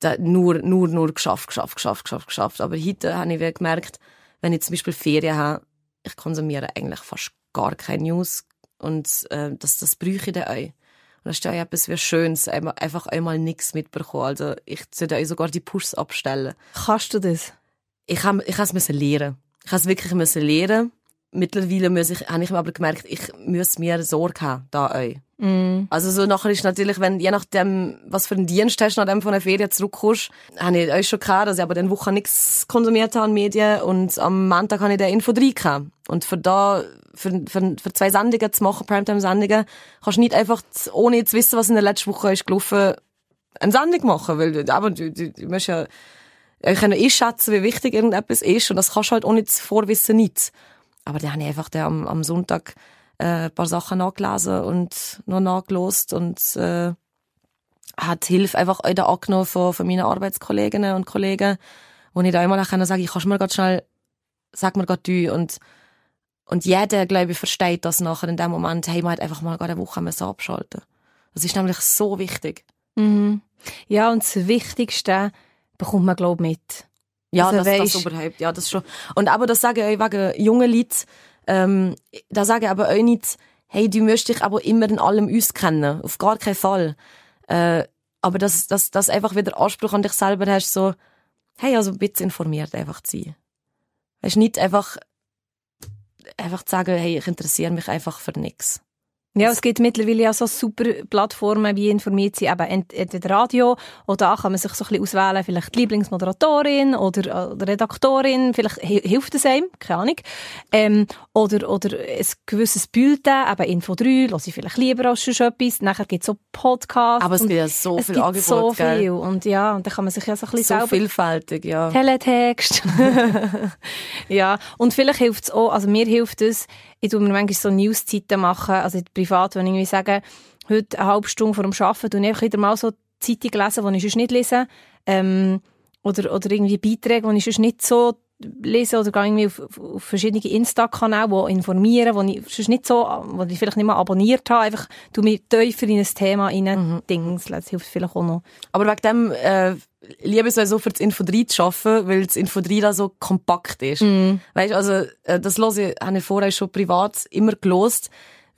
da, nur, nur, nur geschafft, geschafft, geschafft, geschafft, geschafft. Aber heute habe ich gemerkt, wenn ich zum Beispiel Ferien habe, ich konsumiere eigentlich fast gar keine News und äh, das, das bräuchte ich dann auch. Und das ist ja etwas wie Schönes, einfach einmal nichts mitbekommen. Also ich sollte euch sogar die Pushs abstellen. Kannst du das? Ich habe ich es lernen. Ich habe es wirklich lernen. Mittlerweile muss ich, habe ich aber gemerkt, ich muss mir Sorge haben, da euch. Mm. Also so nachher ist natürlich, wenn, je nachdem, was für einen Dienst hast, nachdem von der Ferien zurückkommst, habe ich euch schon gehabt, dass ich aber den Woche nichts konsumiert habe an Medien und am Montag habe ich den Info 3 gehabt. Und für da, für, für, für zwei Sendungen zu machen, Primetime-Sendungen, kannst du nicht einfach, ohne zu wissen, was in der letzten Woche ist gelaufen, eine Sendung machen, weil, aber du, du, du musst ja, kann einschätzen, wie wichtig irgendetwas ist und das kannst du halt ohne zu vorwissen nicht. Aber dann habe ich einfach am, am Sonntag äh, ein paar Sachen nachgelesen und noch nachgelost und äh, hat Hilfe einfach auch da angenommen von, von meinen Arbeitskolleginnen und Kollegen, wo ich da immer sagen kann, ich kannst mir ganz schnell, sag mir gerade du und und jeder, glaube ich, versteht das nachher in dem Moment, hey, man hat einfach mal eine Woche abschalten Das ist nämlich so wichtig. Mhm. Ja, und das Wichtigste bekommt man, glaube ich, mit. Ja, also, das, das überhaupt, ja, das schon. Und aber das sage ich wegen jungen Leuten, ähm, da sage ich aber auch nicht, hey, du möchtest dich aber immer in allem auskennen. Auf gar keinen Fall. Äh, aber dass, dass, dass einfach wieder Anspruch an dich selber hast, so, hey, also bitte informiert einfach zu sein. Weißt nicht einfach, einfach zu sagen, hey, ich interessiere mich einfach für nichts. Ja, es gibt mittlerweile ja so super Plattformen, wie informiert sie eben entweder Radio oder da kann man sich so ein bisschen auswählen, vielleicht die Lieblingsmoderatorin oder, Redaktorin, vielleicht hilft es einem, keine Ahnung. Ähm, oder, oder ein gewisses Bulletin, eben Info 3, höre ich vielleicht lieber als schon etwas. Nachher gibt es so Podcasts. Aber es gibt ja so viel Angebot, so viel. Gell? Und ja, und da kann man sich ja so ein bisschen So selber vielfältig, ja. Teletext. ja, und vielleicht hilft es auch, also mir hilft es, ich tue mir manchmal so Newszeiten machen, also privat, wenn ich irgendwie sage, heute eine halbe Stunde vor dem Arbeiten, und ich wieder mal so Zeitung lesen, die ich sonst nicht lese, ähm, oder, oder irgendwie Beiträge, die ich sonst nicht so lese, oder gehe irgendwie auf, auf, verschiedene Insta-Kanäle, die informieren, wo ich sonst nicht so, wo ich vielleicht nicht mal abonniert habe, einfach, du mich tiefer in ein Thema rein, mhm. Dings, das hilft vielleicht auch noch. Aber wegen dem, äh, liebe es so für das Info 3 zu arbeiten, weil das Info 3 da so kompakt ist. Mm. Weißt, also, äh, das höre ich, habe ich vorher schon privat immer gelost.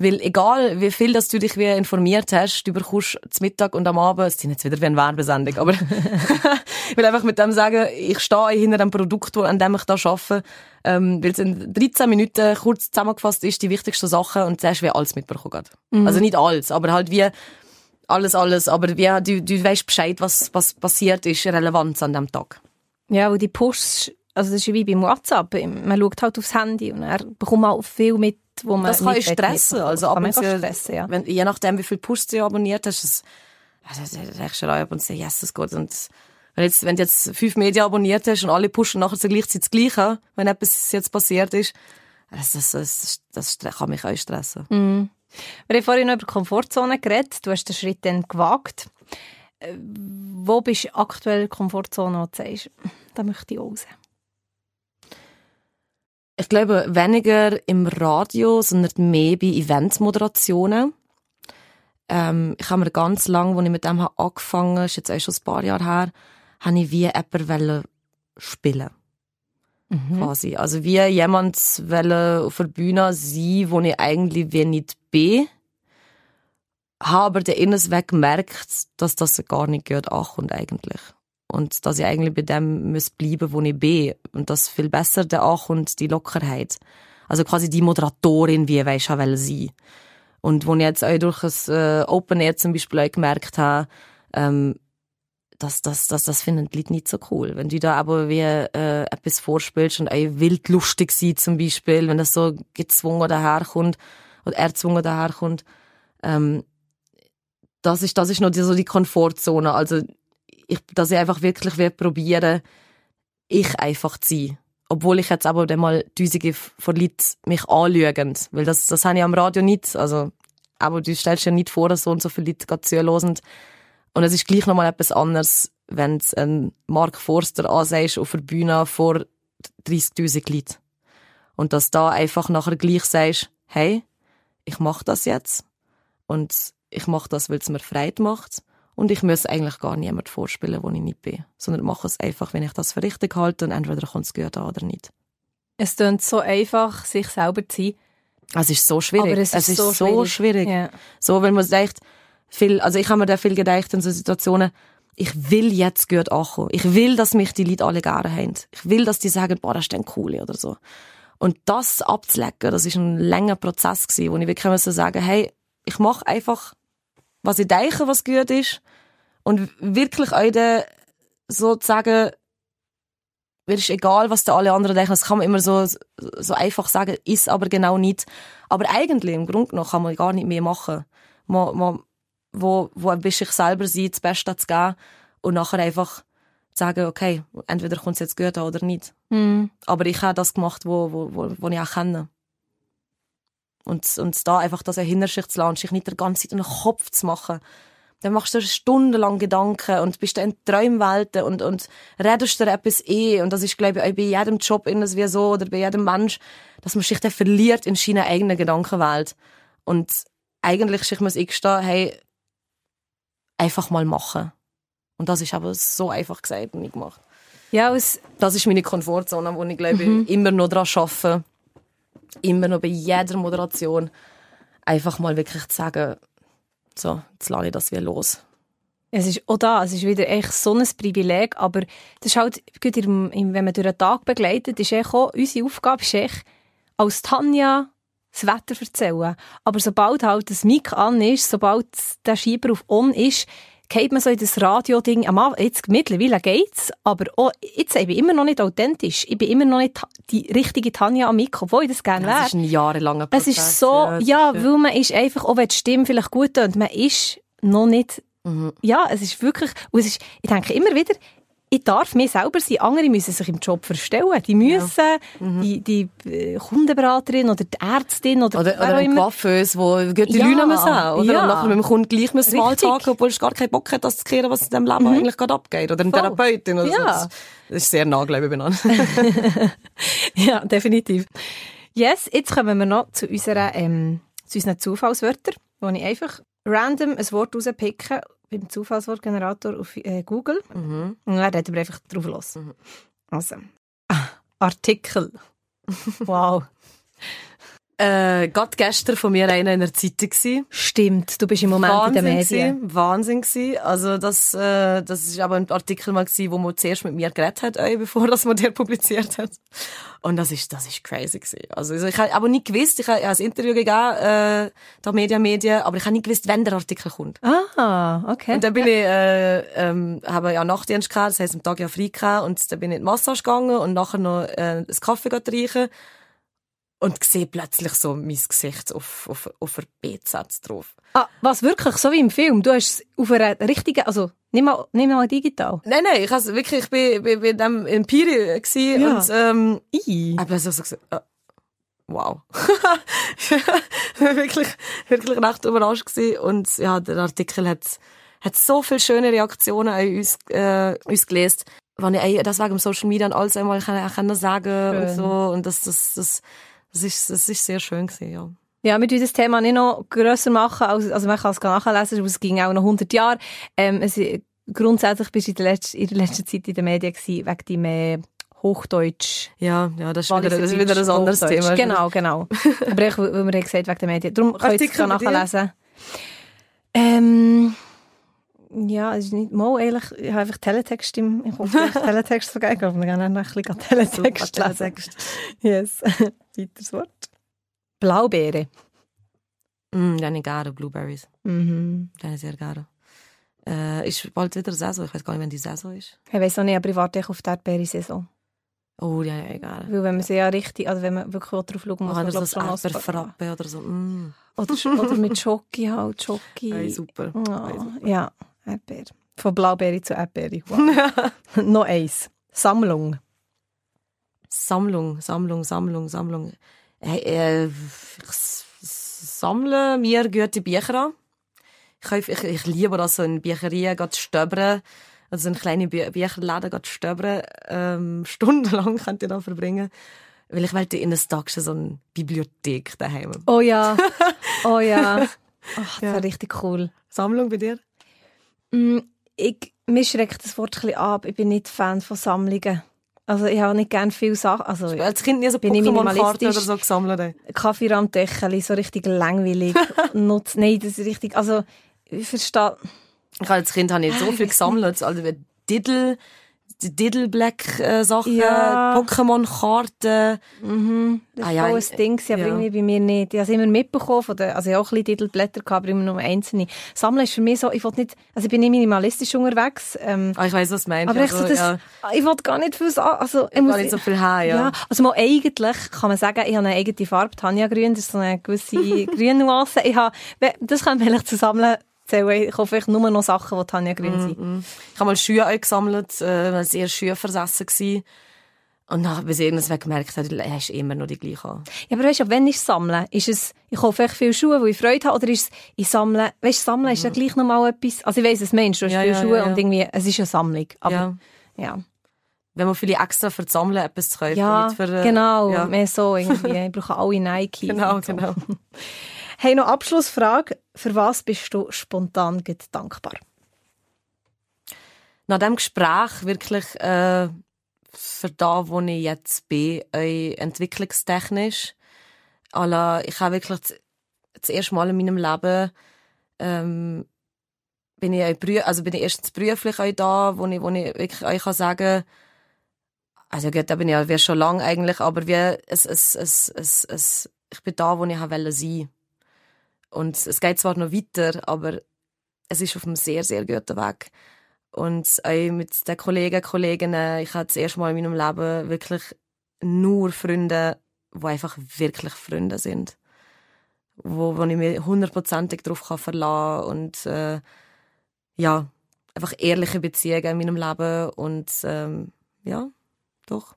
Weil egal, wie viel dass du dich wie informiert hast, du bekommst zum Mittag und am Abend, es sind jetzt wieder wie eine Werbesendung, aber ich will einfach mit dem sagen, ich stehe hinter einem Produkt, an dem ich da arbeite, ähm, weil es in 13 Minuten kurz zusammengefasst ist, die wichtigsten Sachen und zuerst wie alles mitbekommen. Mhm. Also nicht alles, aber halt wie alles, alles, aber wie, du, du weißt Bescheid, was, was passiert ist, Relevanz an dem Tag. Ja, weil die Posts, also das ist wie beim WhatsApp, man schaut halt aufs Handy und er bekommt auch viel mit wo man Das kann ich stressen. Also ab und zu, stressen, ja. wenn, je nachdem, wie viel Push du abonniert hast, das, da denkst du ab und zu, yes, das geht. Und wenn, jetzt, wenn du jetzt fünf Medien abonniert hast und alle pushen nachher zur gleichen Zeit das Gleiche, wenn etwas jetzt passiert ist, das, das, das, das, kann mich auch stressen. Mm. Wir haben vorhin noch über Komfortzone geredet. Du hast den Schritt dann gewagt. Äh, wo bist du aktuell Komfortzone, sagst, da möchte ich raus? Ich glaube, weniger im Radio, sondern mehr bei Eventmoderationen. Ähm, ich habe mir ganz lange, als ich mit dem angefangen habe, ist jetzt auch schon ein paar Jahre her, habe ich wie jemanden spielen. Mhm. Quasi. Also wie jemand auf der Bühne sein, wo ich eigentlich wie nicht bin. Habe aber der Innes weg gemerkt, dass das gar nicht gehört ankommt eigentlich und dass ich eigentlich bei dem muss bleiben, wo ich bin und das viel besser der ankommt, die Lockerheit. Also quasi die Moderatorin, wie ich will sein. Und wo ich jetzt auch durch das äh, Open Air zum Beispiel auch gemerkt habe, ähm, dass das, das, das finden die Leute nicht so cool. Wenn du da aber wie äh, etwas vorspielst und auch wild lustig sein zum Beispiel, wenn das so gezwungen daherkommt oder erzwungen daherkommt, ähm, das ist, das ist noch die, so die Komfortzone. Also ich, dass ich einfach wirklich will probieren, ich einfach zu sein. Obwohl ich jetzt aber dann mal Tausende von Leuten mich anschauen. Weil das, das habe ich am Radio nicht. Also, aber du stellst dir nicht vor, dass so und so viele Leute zuhören. Und es ist gleich nochmal etwas anderes, wenn du einen Mark Forster ansehst auf der Bühne vor 30.000 Leuten. Und dass da einfach nachher gleich sagst, hey, ich mache das jetzt. Und ich mache das, weil es mir Freude macht. Und ich muss eigentlich gar niemand vorspielen, wo ich nicht bin. Sondern mache es einfach, wenn ich das für richtig halte und entweder kommt es gut an oder nicht. Es klingt so einfach, sich selber zu sein. Es ist so schwierig. Aber es ist, es ist so, so schwierig. schwierig. Ja. So, wenn man denkt, viel, also ich habe mir da viel gedacht in so Situationen, ich will jetzt gut ankommen. Ich will, dass mich die Leute alle gerne haben. Ich will, dass die sagen, boah, das ist dann cool oder so. Und das abzulecken, das ist ein langer Prozess gewesen, wo ich wirklich so sagen, hey, ich mache einfach, was ich denke, was gut ist und wirklich auch dann so zu sagen, mir ist egal, was da alle anderen denken. Das kann man immer so, so einfach sagen, ist aber genau nicht. Aber eigentlich, im Grunde genommen, kann man gar nicht mehr machen. Man, man, wo, wo ein bisschen selber sein, das Beste zu geben und nachher einfach sagen, okay, entweder kommt es jetzt gut an oder nicht. Mm. Aber ich habe das gemacht, wo, wo, wo, wo ich auch kenne. Und, und da einfach das hinter sich zu lassen, sich nicht die ganze Zeit in den Kopf zu machen, dann machst du stundenlang Gedanken und bist dann in Träumwelten und, und redest dir etwas eh. Und das ist, glaube ich, auch bei jedem Job in wie so oder bei jedem Mensch, dass man sich dann verliert in seiner eigenen Gedankenwelt. Und eigentlich sich muss ich stehen, hey, einfach mal machen. Und das ist aber so einfach gesagt und nicht gemacht. Ja, es das ist meine Komfortzone, wo ich, glaube mhm. immer noch dran arbeite. Immer noch bei jeder Moderation. Einfach mal wirklich zu sagen, so, jetzt lasse ich das wieder los. Es ist auch da, es ist wieder echt so ein Privileg, aber das ist halt, wenn man durch einen Tag begleitet, ist echt auch, unsere Aufgabe ist echt, als Tanja das Wetter erzählen. Aber sobald halt das Mic an ist, sobald der Schieber auf on ist, geht man so in das Radio-Ding. Jetzt mittlerweile geht's, aber auch, jetzt ich bin immer noch nicht authentisch. Ich bin immer noch nicht die richtige Tanja am Mikro, obwohl ich das gerne wäre. Das ist ein jahrelanger Prozess. Es ist so, ja, ja weil man ist einfach, auch wenn die Stimme vielleicht gut tönt, man ist noch nicht, mhm. ja, es ist wirklich, und es ist, ich denke immer wieder, ich darf mir selber sein. Andere müssen sich im Job verstellen. Die müssen, ja. mhm. die, die äh, Kundenberaterin oder die Ärztin oder Oder, oder ein Coiffeuse, wo die ja. Leute müssen oder? Ja. Und nachher mit dem Kunden gleich müssen mal sagen, obwohl es gar keinen Bock hat, das zu kehren, was in diesem Leben mhm. eigentlich gerade abgeht. Oder eine Voll. Therapeutin oder ja. so. Das ist sehr nah, glaube ich, benannt. ja, definitiv. Yes, jetzt kommen wir noch zu, unserer, ähm, zu unseren Zufallswörtern, wo ich einfach random ein Wort rauspicke beim Zufallswortgenerator auf äh, Google. Mhm. Und dann reden wir einfach drauf los. Mhm. Also, ah, Artikel. wow. Äh, gerade gestern von mir einer in der Zeitung gewesen. Stimmt, du bist im Moment Wahnsinn in den Medien. Gewesen, Wahnsinn gewesen. Also das, äh, das ist aber ein Artikel mal gewesen, wo man zuerst mit mir geredet hat, äh, bevor das man der publiziert hat. Und das ist, das ist crazy gewesen. Also, ich habe aber nicht gewusst, ich habe, ein Interview gegeben, äh, da Media Media, aber ich habe nicht gewusst, wann der Artikel kommt. Ah, okay. Und dann bin ich, äh, ähm, habe ja Nachtdienst gehabt, das heisst am Tag ja frei gehabt, und dann bin ich in die Massage gegangen und nachher noch äh, einen Kaffee trinken und sehe plötzlich so mein Gesicht auf, auf, auf einer BZ drauf. Ah, was wirklich? So wie im Film? Du hast es auf einer richtigen, also nicht mal, nicht mal digital? Nein, nein, ich has wirklich, ich bin, bin, bin dem Imperium gsi ja. und ähm, ich habe so, so gesagt, äh, wow. wirklich, wirklich recht überrascht gewesen. und ja, der Artikel hat, hat so viele schöne Reaktionen an uns, äh, uns gelesen, wenn ich das wegen Social Media und alles einmal kann, kann sagen Schön. und so und das, das, das das ist, das ist sehr schön gewesen, ja. Ja, wir wollen das Thema nicht noch grösser machen, als, also man kann es nachlesen, aber es ging auch noch 100 Jahre. Ähm, es, grundsätzlich bist du in der, letzten, in der letzten Zeit in den Medien gewesen, wegen deinem äh, Hochdeutsch. Ja, ja, das ist, wieder, das ist wieder ein anderes Thema. Genau, genau. aber ich, weil wir gesagt wegen den Medien. Darum könnt ihr es nachlesen. Ähm, ja, es ist nicht mal ehrlich, ich habe einfach Teletext im, ich hoffe, Teletext so geil, aber wir gehen noch ein bisschen Teletext lesen. Yes. Weiteres Wort. Blaubeere. Mm, ich gerne, Blueberries. Mhm. Den ich sehr gerne. Äh, ist bald wieder Saison, ich weiß gar nicht, wann die Saison ist. Ich weiß auch nicht, aber ich warte auf die Erdbeere-Saison. Oh, ja, ja, egal. Weil wenn man sie ja richtig, also wenn man wirklich drauf schauen muss, man glaube so schon Frappe oder so. Mm. Oder, oder mit Schoki halt, Schoki. Hey, super. Oh, hey, super. Ja. Erdbeer. Von Blaubeere zu Erdbeere. Wow. Noch eins. Sammlung. Sammlung, Sammlung, Sammlung, Sammlung. Hey, äh, ich sammle mir gute Bücher an. Ich, ich, ich liebe das, so in Bücherien zu stöbern. Also in kleine Bü Bücherläden zu stöbern. Ähm, stundenlang könnt ihr da verbringen. Weil ich wollte in der Tag so eine Bibliothek daheim. Oh ja. Oh ja. Ach, das ja. richtig cool. Sammlung bei dir? Mm, ich, mir schreckt das Wort ein bisschen ab. Ich bin nicht Fan von Sammlungen. Also ich habe nicht gerne viele Sachen. Also, als Kind nie so Pokémon-Karten oder so gesammelt? Kaffeerahmdeckel, so richtig langweilig. Nutz, nein, das ist richtig, also ich verstehe... Ich als Kind habe ich so viel gesammelt. Also Diddle, die Diddle Black Sachen, ja. Pokémon-Karten. Mhm. Das ah, ja, war ein Ding, aber ja. irgendwie bei mir nicht. Ich habe es immer mitbekommen, von der, also ich habe auch ein bisschen Diddle-Blätter gehabt, aber immer nur einzelne. Sammeln ist für mich so, ich will nicht, also ich bin nicht minimalistisch unterwegs. Ähm, ah, ich weiss, was du meinst. Aber also, so das, ja. ich will gar nicht viel sagen, also ich muss, gar nicht so viel haben, ja. ja. Also mal eigentlich kann man sagen, ich habe eine eigene Farbe, Tanja Grün, das ist so eine gewisse Grünnuance. Ich habe, das kann man vielleicht zusammen zählen. Ich hoffe, ich nur noch Sachen, die Tanja Grün sind. Mm, mm. Ich habe mal Schuhe gesammelt, äh, weil sehr Schuhe versessen war. Und dann habe ich irgendwann gemerkt, er ist immer noch die gleiche. Ja, aber weißt du, wenn ich sammle, ist es, ich hoffe echt viele Schuhe, wo ich Freude habe, oder ist es, ich sammle, weißt du, sammeln ist ja gleich nochmal etwas, also ich weiss, es Mensch, du hast ja, viele ja, Schuhe ja, und irgendwie, es ist eine Sammlung. Aber, ja. Wenn man vielleicht extra für das Sammeln etwas zu kaufen. Ja, für, äh, genau, mehr so irgendwie. ich brauche alle Nike. Genau, so. genau. Hey, noch Abschlussfrage. Für was bist du spontan dankbar? Nach dem Gespräch wirklich äh, für da, wo ich jetzt bin, äh, entwicklungstechnisch. Also, ich habe wirklich das erste Mal in meinem Leben ähm, bin ich also bin ich erstens beruflich auch da, wo ich, wo ich wirklich euch kann sagen also gut, da bin ich ja schon lange eigentlich, aber wie es, es, es, es, es ich bin da, wo ich wollte sein. Und es geht zwar noch weiter, aber es ist auf einem sehr, sehr guten Weg. Und auch mit den Kollegen, Kolleginnen, ich hatte das erste Mal in meinem Leben wirklich nur Freunde, die einfach wirklich Freunde sind. Wo, wo ich mich hundertprozentig darauf verlassen kann und äh, ja, einfach ehrliche Beziehungen in meinem Leben und ähm, ja, doch,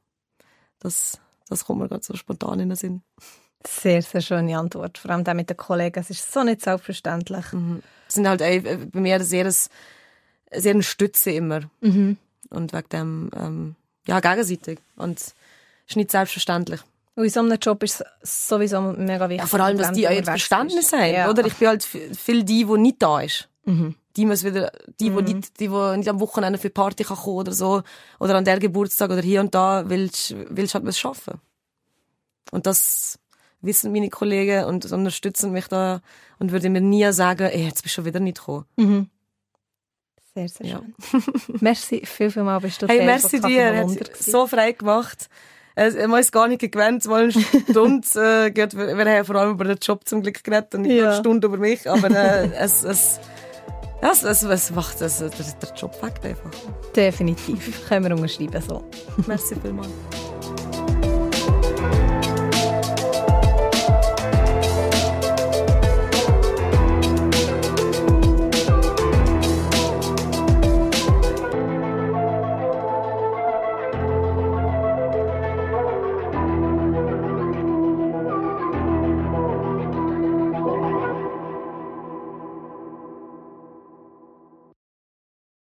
das, das kommt mir gerade so spontan in den Sinn. Sehr, sehr schöne Antwort. Vor allem auch mit den Kollegen. Es ist so nicht selbstverständlich. Mhm. Das sind halt auch bei mir sehr, sehr eine Stütze immer. Mhm. Und wegen dem, ähm, ja, gegenseitig. Und es ist nicht selbstverständlich. Und in so einem Job ist es sowieso mega wichtig. Ja, vor allem, dass die euer Verständnis haben, ja. oder? Ich bin halt viel die, die nicht da ist. Mhm. Die muss wieder, die, mhm. die, nicht, die, die nicht am Wochenende für Party kann kommen oder so, oder an der Geburtstag oder hier und da, willst, willst halt was schaffen. Und das wissen meine Kollegen und unterstützen mich da und würde mir nie sagen, ey, jetzt bist du schon wieder nicht gekommen. Mhm. Sehr, sehr schön. Ja. merci, viel, viel mal bist du Hey, merci dir, hat so frei gemacht. Es, ich weiß gar nicht gewöhnt, mal eine Stunde, äh, wir, wir haben vor allem über den Job zum Glück geredet und nicht ja. eine Stunde über mich, aber äh, es, es, es, es, es macht es, der, der Job weg einfach. Definitiv, können wir unterschreiben so. Merci vielmals.